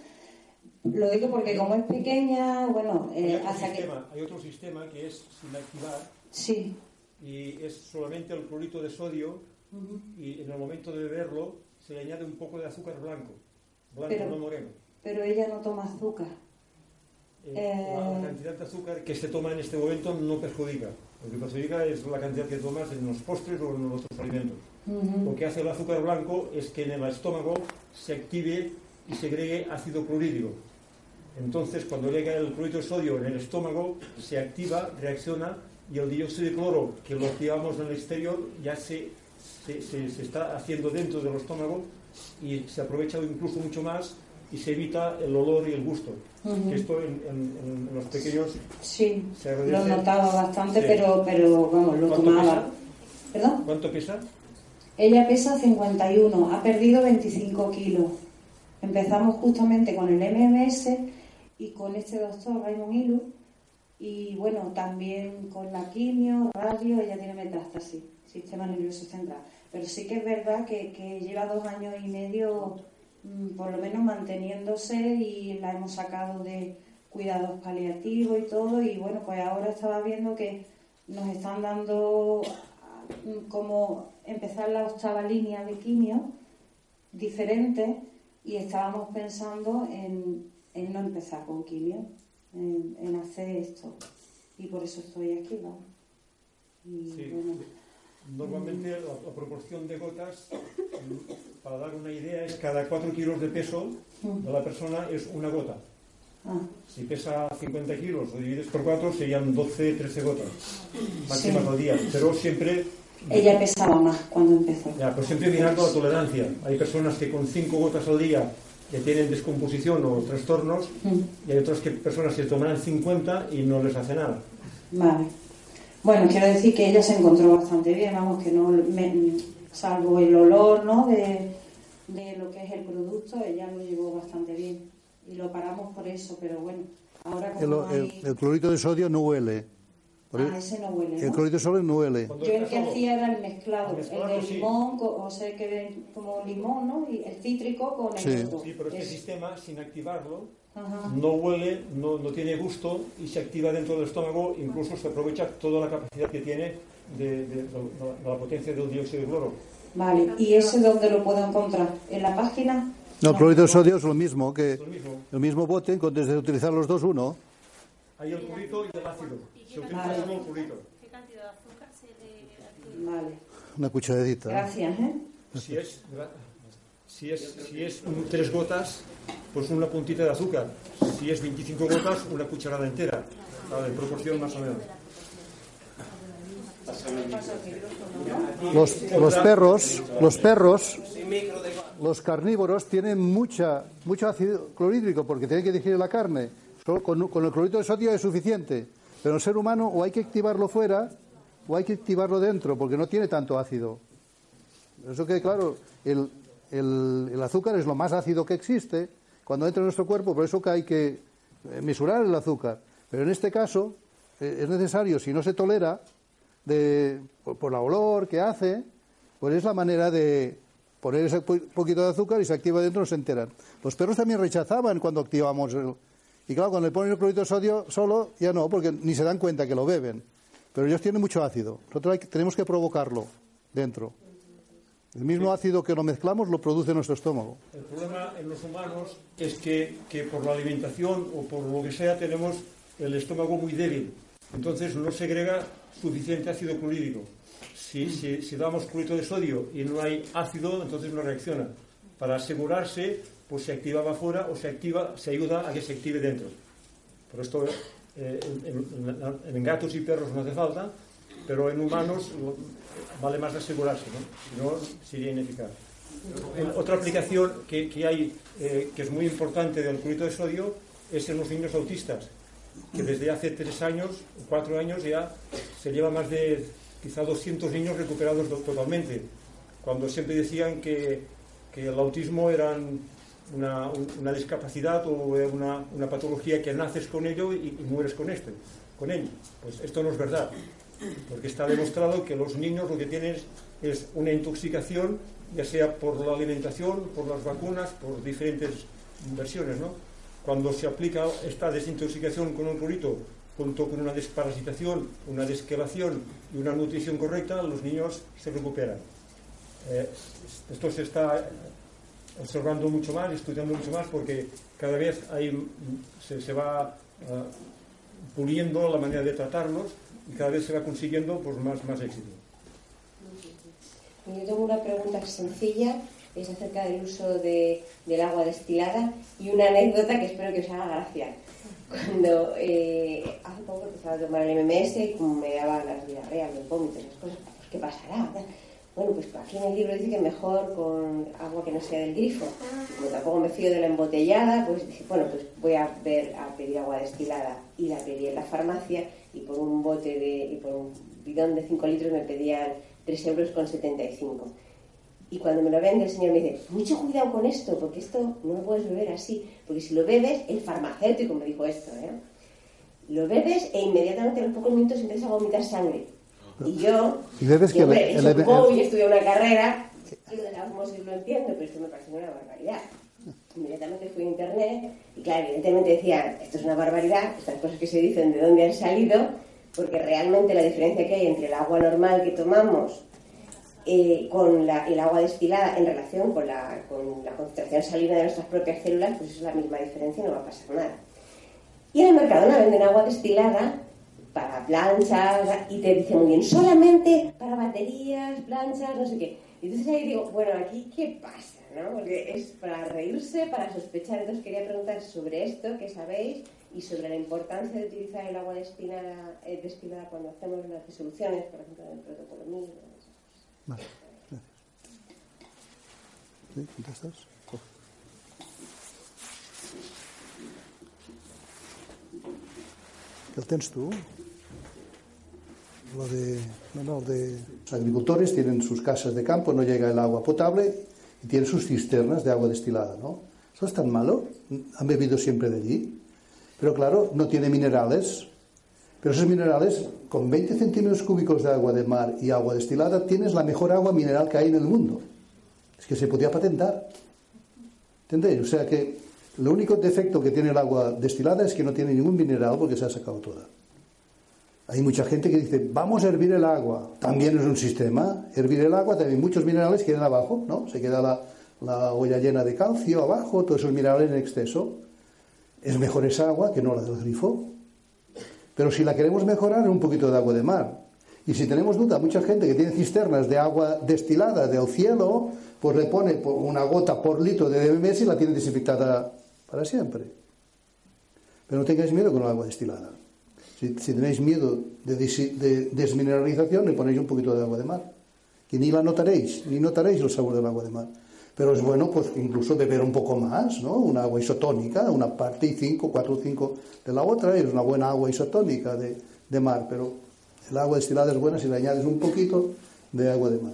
Lo digo porque como es pequeña, bueno, Hay eh, que, sistema, hay otro sistema que es sin activar sí, y es solamente el clorito de sodio y en el momento de beberlo se le añade un poco de azúcar blanco Pero- no moreno. pero ella no toma azúcar. Eh, Eh. La, cantidad de azúcar que se toma en este momento no perjudica. Lo que perjudica es la cantidad que tomas en los postres o en los otros alimentos. Ujú. Lo que hace el azúcar blanco es que en el estómago se active y segregue ácido clorhídrico. Entonces, cuando llega el clorito de sodio en el estómago, se activa, reacciona y el dióxido de cloro que lo activamos en el exterior ya se, se, se- se está haciendo dentro del estómago y se aprovecha incluso mucho más y se evita el olor y el gusto. Que Esto en, en- en los pequeños Sí, se lo notaba bastante, Sí. pero, pero vamos, lo ¿Cuánto tomaba. pesa? ¿Perdón? ¿Cuánto pesa? Ella pesa 51, ha perdido 25 kilos. Empezamos justamente con el MMS y con este doctor Raymond Ilu. Y bueno, también con la quimio, radio, ella tiene metástasis, sistema nervioso central. Pero sí que es verdad que, que lleva dos años y medio, mm, por lo menos manteniéndose y la hemos sacado de cuidados paliativos y todo. Y bueno, pues ahora estaba viendo que nos están dando mm, como empezar la octava línea de quimio diferente y estábamos pensando en, en no empezar con quimio, en, en hacer esto. Y por eso estoy aquí, ¿no? Y Sí. bueno, Normalmente la, la proporción de gotas, mm, para dar una idea, es cada 4 kilos de peso de la persona es una gota. ah, Si pesa 50 kilos, lo divides por 4, serían 12, 13 gotas máximas al día. Pero siempre, ella pesaba más cuando empezó. ya, pero siempre mirando la tolerancia. Hay personas que con 5 gotas al día ya tienen descomposición o trastornos Mm, y hay otras que, personas que tomarán 50 y no les hace nada. Vale. Bueno, quiero decir que ella se encontró bastante bien, vamos, que no, me- salvo el olor, ¿no? De, de lo que es el producto, ella lo llevó bastante bien. Y lo paramos por eso, pero bueno, ahora El, como no el- hay... el clorito de sodio no huele. Por el, Ah, ese no huele, el ¿no? clorito de sodio no huele. Yo el que solo, hacía era el mezclado, El mezclado, el de sí. limón, co- o sea, que ven como limón, ¿no? Y el cítrico con el Sí. otro. Sí, pero este Es- sistema, sin activarlo, Ajá. no huele, no, no tiene gusto y se activa dentro del estómago, incluso se aprovecha toda la capacidad que tiene de, de- de- de la potencia del dióxido de cloro. Vale, ¿y ese dónde lo puedo encontrar? ¿En la página? No, el clorito de sodio es lo mismo que lo mismo. el mismo bote, con desde utilizar los dos uno. Hay el clorito y el ácido. Se utiliza Vale. solo el clorito. ¿Qué cantidad de azúcar se le Vale, Una cucharadita. gracias, ¿eh? Si es, si es, si es tres gotas, pues una puntita de azúcar. Si es 25 gotas, una cucharada entera. Vale, en proporción más o menos. Los, los perros, los perros, los carnívoros tienen mucha, mucho ácido clorhídrico porque tienen que digerir la carne. Solo con, con el clorito de sodio es suficiente. Pero el ser humano o hay que activarlo fuera o hay que activarlo dentro porque no tiene tanto ácido. Eso que, claro, el, el- azúcar es lo más ácido que existe cuando entra en nuestro cuerpo, por eso que hay que eh, mesurar el azúcar. Pero en este caso eh, es necesario, si no se tolera, de, por, por la olor que hace, pues es la manera de poner ese po- poquito de azúcar y se activa dentro, no se enteran. Los perros también rechazaban cuando activamos el... Y claro, cuando le ponen el clorito de sodio solo, ya no, porque ni se dan cuenta que lo beben. Pero ellos tienen mucho ácido. Nosotros hay tenemos que provocarlo dentro. El mismo ácido que lo mezclamos lo produce nuestro estómago. El problema en los humanos es que, que por la alimentación o por lo que sea tenemos el estómago muy débil. Entonces no segrega suficiente ácido clorhídrico. Si, si, si damos clorito de sodio y no hay ácido, entonces no reacciona. Para asegurarse, pues se activaba afuera o se activa, se ayuda a que se active dentro. Por esto eh, en, en- en gatos y perros no hace falta, pero en humanos vale más asegurarse, ¿no? No, sería ineficaz. Otra aplicación que, que hay, eh, que es muy importante del clorito de sodio, es en los niños autistas, que desde hace tres años, cuatro años ya se lleva más de quizá 200 niños recuperados do- totalmente, cuando siempre decían que, que el autismo era una, un- una discapacidad o una, una patología que naces con ello y, y mueres con esto, con ello. Pues esto no es verdad, porque está demostrado que los niños lo que tienen es una intoxicación, ya sea por la alimentación, por las vacunas, por diferentes versiones. Cuando se aplica esta desintoxicación con un clorito junto con una desparasitación, una desquelación y una nutrición correcta, los niños se recuperan. Eh, esto se está observando mucho más, estudiando mucho más, porque cada vez hay, se, se va ah, puliendo la manera de tratarlos y cada vez se va consiguiendo pues, más, más éxito. Yo tengo una pregunta sencilla, es acerca del uso de- del agua destilada y una anécdota que espero que os haga gracia. Cuando eh, hace poco empezaba a tomar el MMS y como me daba las diarreas, los vómitos, las cosas, pues ¿qué pasará? Bueno, pues aquí en el libro dice que mejor con agua que no sea del grifo. Como tampoco me fío de la embotellada, pues dije, bueno, pues voy a ver a pedir agua destilada. Y la pedí en la farmacia y por un bote de, y por un bidón de 5 litros me pedían 3 euros con 75. Y cuando me lo vende el señor me dice, mucho cuidado con esto, porque esto no lo puedes beber así, porque si lo bebes, el farmacéutico me dijo esto, ¿eh? Lo bebes e inmediatamente a los pocos minutos empiezas a vomitar sangre. Y yo, Y bebes que que hombre, el- el- poco y he estudiado una carrera, yo de la osmosis lo entiendo, pero esto me parece una barbaridad. Inmediatamente fui a internet y claro, evidentemente decían, esto es una barbaridad, estas cosas que se dicen de dónde han salido, porque realmente la diferencia que hay entre el agua normal que tomamos eh, con el agua destilada en relación con la, con la concentración salina de nuestras propias células, pues es la misma diferencia y no va a pasar nada. Y en el Mercadona venden agua destilada para planchas y te dice muy bien, solamente para baterías, planchas, no sé qué. Y entonces ahí digo, bueno, aquí qué pasa, ¿no? Porque es para reírse, para sospechar. Entonces quería preguntar sobre esto, que sabéis, y sobre la importancia de utilizar el agua destilada, eh, destilada cuando hacemos las disoluciones, por ejemplo, en el protocolo 1000. esas cosas. Vale, gracias. ¿Sí? ¿Qué tens tú? Lo de, no, no, de... Los agricultores tienen sus casas de campo, no llega el agua potable y tienen sus cisternas de agua destilada, ¿no? ¿Eso es tan malo? Han bebido siempre de allí. Pero claro, no tiene minerales. Pero esos minerales, con 20 centímetros cúbicos de agua de mar y agua destilada, tienes la mejor agua mineral que hay en el mundo. Es que se podía patentar. ¿Entendéis? O sea que lo único defecto que tiene el agua destilada es que no tiene ningún mineral porque se ha sacado toda. Hay mucha gente que dice, vamos a hervir el agua. También es un sistema. Hervir el agua, también muchos minerales quedan abajo, ¿no? Se queda la, la olla llena de calcio abajo, todos esos minerales en exceso. Es mejor esa agua que no la del grifo. Pero si la queremos mejorar, un poquito de agua de mar. Y si tenemos duda, mucha gente que tiene cisternas de agua destilada del cielo, pues le pone una gota por litro de DMS y la tiene desinfectada para siempre. Pero no tengáis miedo con el agua destilada. Si, tenéis miedo de, desmineralización, le ponéis un poquito de agua de mar. Que ni la notaréis, ni notaréis el sabor del agua de mar. Pero es bueno, pues incluso beber un poco más, ¿no? Una agua isotónica, una parte y cinco, cuatro o cinco de la otra, es una buena agua isotónica de, mar. Pero el agua destilada es buena si le añades un poquito de agua de mar.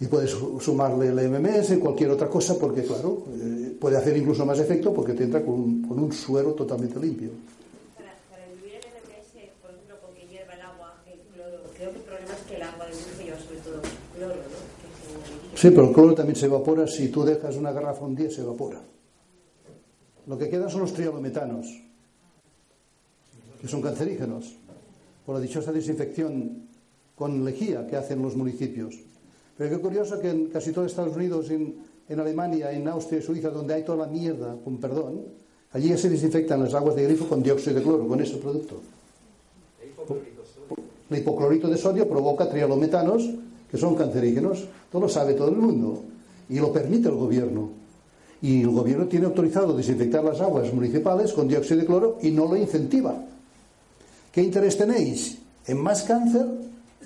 Y puedes su- sumarle el MMS, cualquier otra cosa, porque claro, eh, puede hacer incluso más efecto porque te entra con un, con un suero totalmente limpio. Para, para diluir el MMS, por ejemplo, con que hierva el agua, el cloro, creo que el problema es que el agua del grifo lleva sobre todo cloro, ¿no? Que se Sí, pero el cloro también se evapora. Si tú dejas una garrafa un día, se evapora. Lo que quedan son los trialometanos, que son cancerígenos, por la dichosa desinfección con lejía que hacen los municipios. Pero qué curioso que en casi todo Estados Unidos, en, en Alemania, en Austria y Suiza, donde hay toda la mierda, con perdón, allí ya se desinfectan las aguas de grifo con dióxido de cloro, con ese producto. El hipoclorito de sodio provoca trialometanos que son cancerígenos. Todo lo sabe todo el mundo. Y lo permite el gobierno. Y el gobierno tiene autorizado desinfectar las aguas municipales con dióxido de cloro y no lo incentiva. ¿Qué interés tenéis? ¿En más cáncer?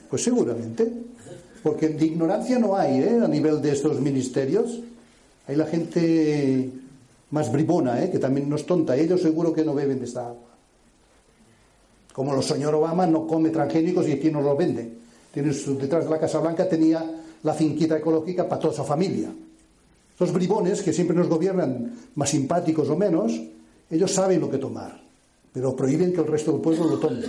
Pues seguramente. Porque de ignorancia no hay ¿eh? a nivel de estos ministerios. Hay la gente más bribona, ¿eh? que también no es tonta. Ellos seguro que no beben de esta agua. Como el señor Obama no come transgénicos y aquí no los vende. Detrás de la Casa Blanca tenía la finquita ecológica para toda su familia. Los bribones que siempre nos gobiernan, más simpáticos o menos, ellos saben lo que tomar, pero prohíben que el resto del pueblo lo tome.